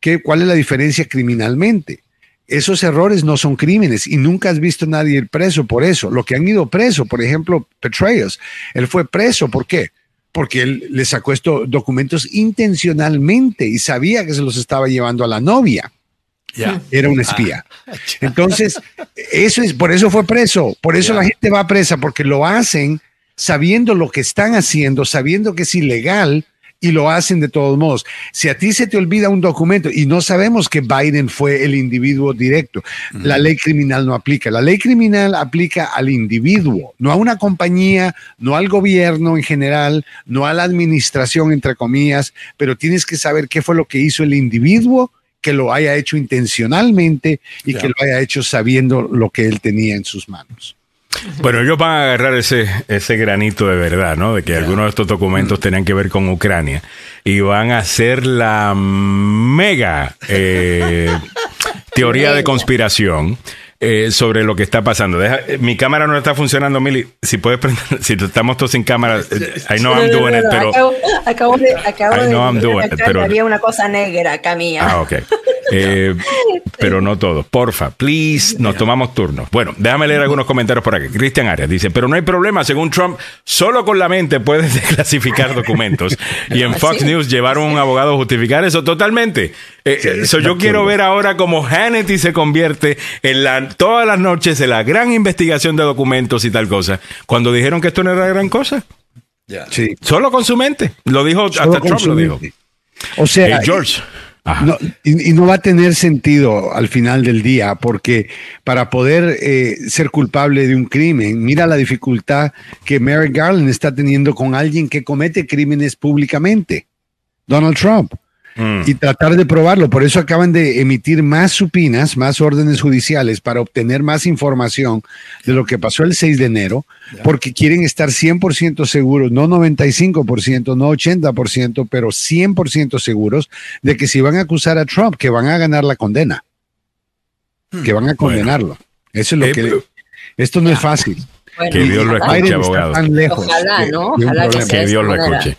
¿qué, ¿cuál es la diferencia criminalmente? Esos errores no son crímenes y nunca has visto a nadie preso por eso. Lo que han ido preso, por ejemplo, Petraeus, él fue preso, ¿por qué? Porque él le sacó estos documentos intencionalmente y sabía que se los estaba llevando a la novia. Ya. Era un espía. Entonces, eso es, por eso fue preso. Por eso la gente va presa, porque lo hacen sabiendo lo que están haciendo, sabiendo que es ilegal y lo hacen de todos modos. Si a ti se te olvida un documento y no sabemos que Biden fue el individuo directo, la ley criminal no aplica. La ley criminal aplica al individuo, no a una compañía, no al gobierno en general, no a la administración, entre comillas, pero tienes que saber qué fue lo que hizo el individuo que lo haya hecho intencionalmente y que lo haya hecho sabiendo lo que él tenía en sus manos. Bueno, ellos van a agarrar ese, ese granito de verdad, ¿no? De que algunos de estos documentos tenían que ver con Ucrania y van a hacer la mega eh, (laughs) teoría de conspiración. Eh, sobre lo que está pasando. Eh, mi cámara no está funcionando, Mili. Si puedes prender, (laughs) si estamos todos sin cámara, I know I'm doing it, pero. Acabo, de, acabo I know I'm doing it, pero. Había una cosa negra acá mía. Ah, ok. (laughs) Eh, (laughs) pero no todos. Porfa, please, nos tomamos turnos. Bueno, déjame leer algunos comentarios por aquí. Cristian Arias dice, pero no hay problema, según Trump, solo con la mente puedes (laughs) desclasificar documentos. Y en (laughs) Fox News llevaron un abogado a justificar eso totalmente. Eh, yo quiero ver ahora cómo Hannity se convierte en la, todas las noches en la gran investigación de documentos y tal cosa, cuando dijeron que esto no era gran cosa. Sí. Solo con su mente. Lo dijo, hasta Trump lo dijo. O sea, George. No, y, no va a tener sentido al final del día, porque para poder eh, ser culpable de un crimen, mira la dificultad que Mary Garland está teniendo con alguien que comete crímenes públicamente, Donald Trump. Mm. y tratar de probarlo. Por eso acaban de emitir más supinas, más órdenes judiciales para obtener más información de lo que pasó el 6 de enero, porque quieren estar 100% seguros, no 95%, no 80%, pero 100% seguros de que si van a acusar a Trump, que van a ganar la condena, que van a condenarlo. Eso es lo eh, que... Esto no es fácil que Dios lo escuche, abogado. Ojalá, ¿no? Ojalá que, Dios lo escuche.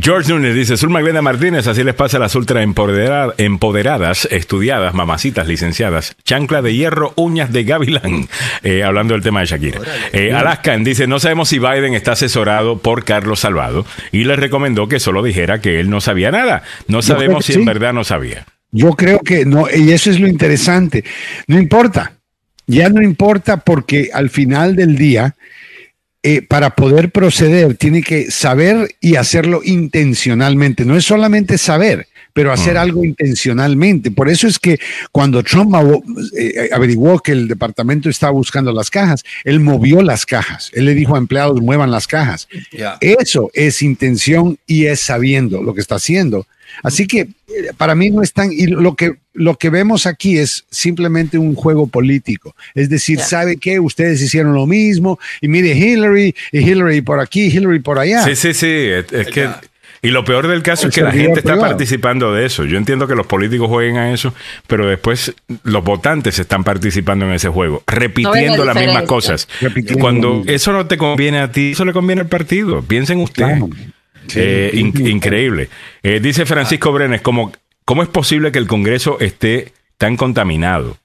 George Núñez dice, Zulma Glenda Martínez, así les pasa a las ultra empoderadas, estudiadas, mamacitas, licenciadas, chancla de hierro, uñas de gavilán, eh, hablando del tema de Shakira. Eh, Alaskan dice, no sabemos si Biden está asesorado por Carlos Salvado y le recomendó que solo dijera que él no sabía nada. No sabemos si en verdad no sabía. Yo creo que no, y eso es lo interesante. No importa, ya no importa porque al final del día, eh, para poder proceder, tiene que saber y hacerlo intencionalmente. No es solamente saber, pero hacer mm. algo intencionalmente. Por eso es que cuando Trump eh, averiguó que el departamento estaba buscando las cajas, él movió las cajas. Él le dijo a empleados, muevan las cajas. Eso es intención y es sabiendo lo que está haciendo. Así que para mí no es tan, y lo que, lo que vemos aquí es simplemente un juego político. Es decir, ¿sabe qué? Ustedes hicieron lo mismo y mire Hillary, y Hillary por aquí, Hillary por allá. Sí, sí, sí. Es, que... Y lo peor del caso es que la gente está participando de eso. Yo entiendo que los políticos jueguen a eso, pero después los votantes están participando en ese juego, repitiendo las mismas cosas. Cuando eso no te conviene a ti, eso le conviene al partido. Piensen ustedes. Eh, increíble. Eh, dice Francisco Brenes, ¿cómo, ¿cómo es posible que el Congreso esté tan contaminado?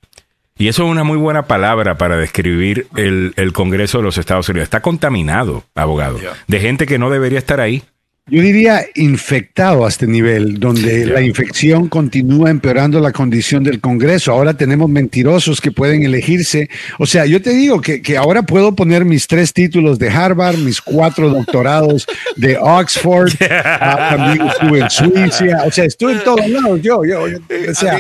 Y eso es una muy buena palabra para describir el, el Congreso de los Estados Unidos. Está contaminado, abogado, de gente que no debería estar ahí. Yo diría infectado a este nivel, donde la infección continúa empeorando la condición del Congreso. Ahora tenemos mentirosos que pueden elegirse. O sea, yo te digo que, que ahora puedo poner mis tres títulos de Harvard, mis cuatro doctorados de Oxford, (laughs) ah, también estuve en Suiza, o sea, estuve en todos lados. Yo, yo, o sea,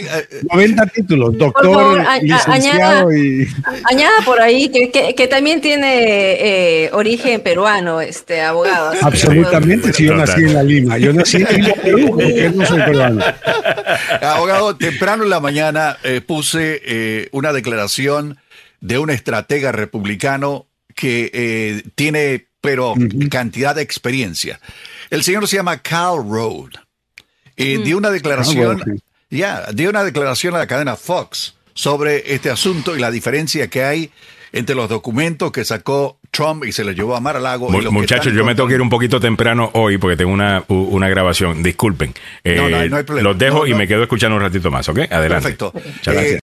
90 títulos, doctor, licenciado añada, y... Añada por ahí que, que, también tiene eh, origen peruano, este abogado. Absolutamente, sí yo nací en la Lima. Yo nací en Lima, Perú, (laughs) porque no soy peruano. Abogado, temprano en la mañana eh, puse eh, una declaración de un estratega republicano que eh, tiene, pero cantidad de experiencia. El señor se llama Cal Road. Y dio una declaración, ya, dio una declaración a la cadena Fox sobre este asunto y la diferencia que hay entre los documentos que sacó Trump y se los llevó a Mar a Lago. Muchachos, yo me tengo que ir un poquito temprano hoy porque tengo una, una grabación. Disculpen. no, no, hay eh, problema. Los dejo y me quedo escuchando un ratito más, ¿ok? Adelante. Perfecto. Muchas gracias.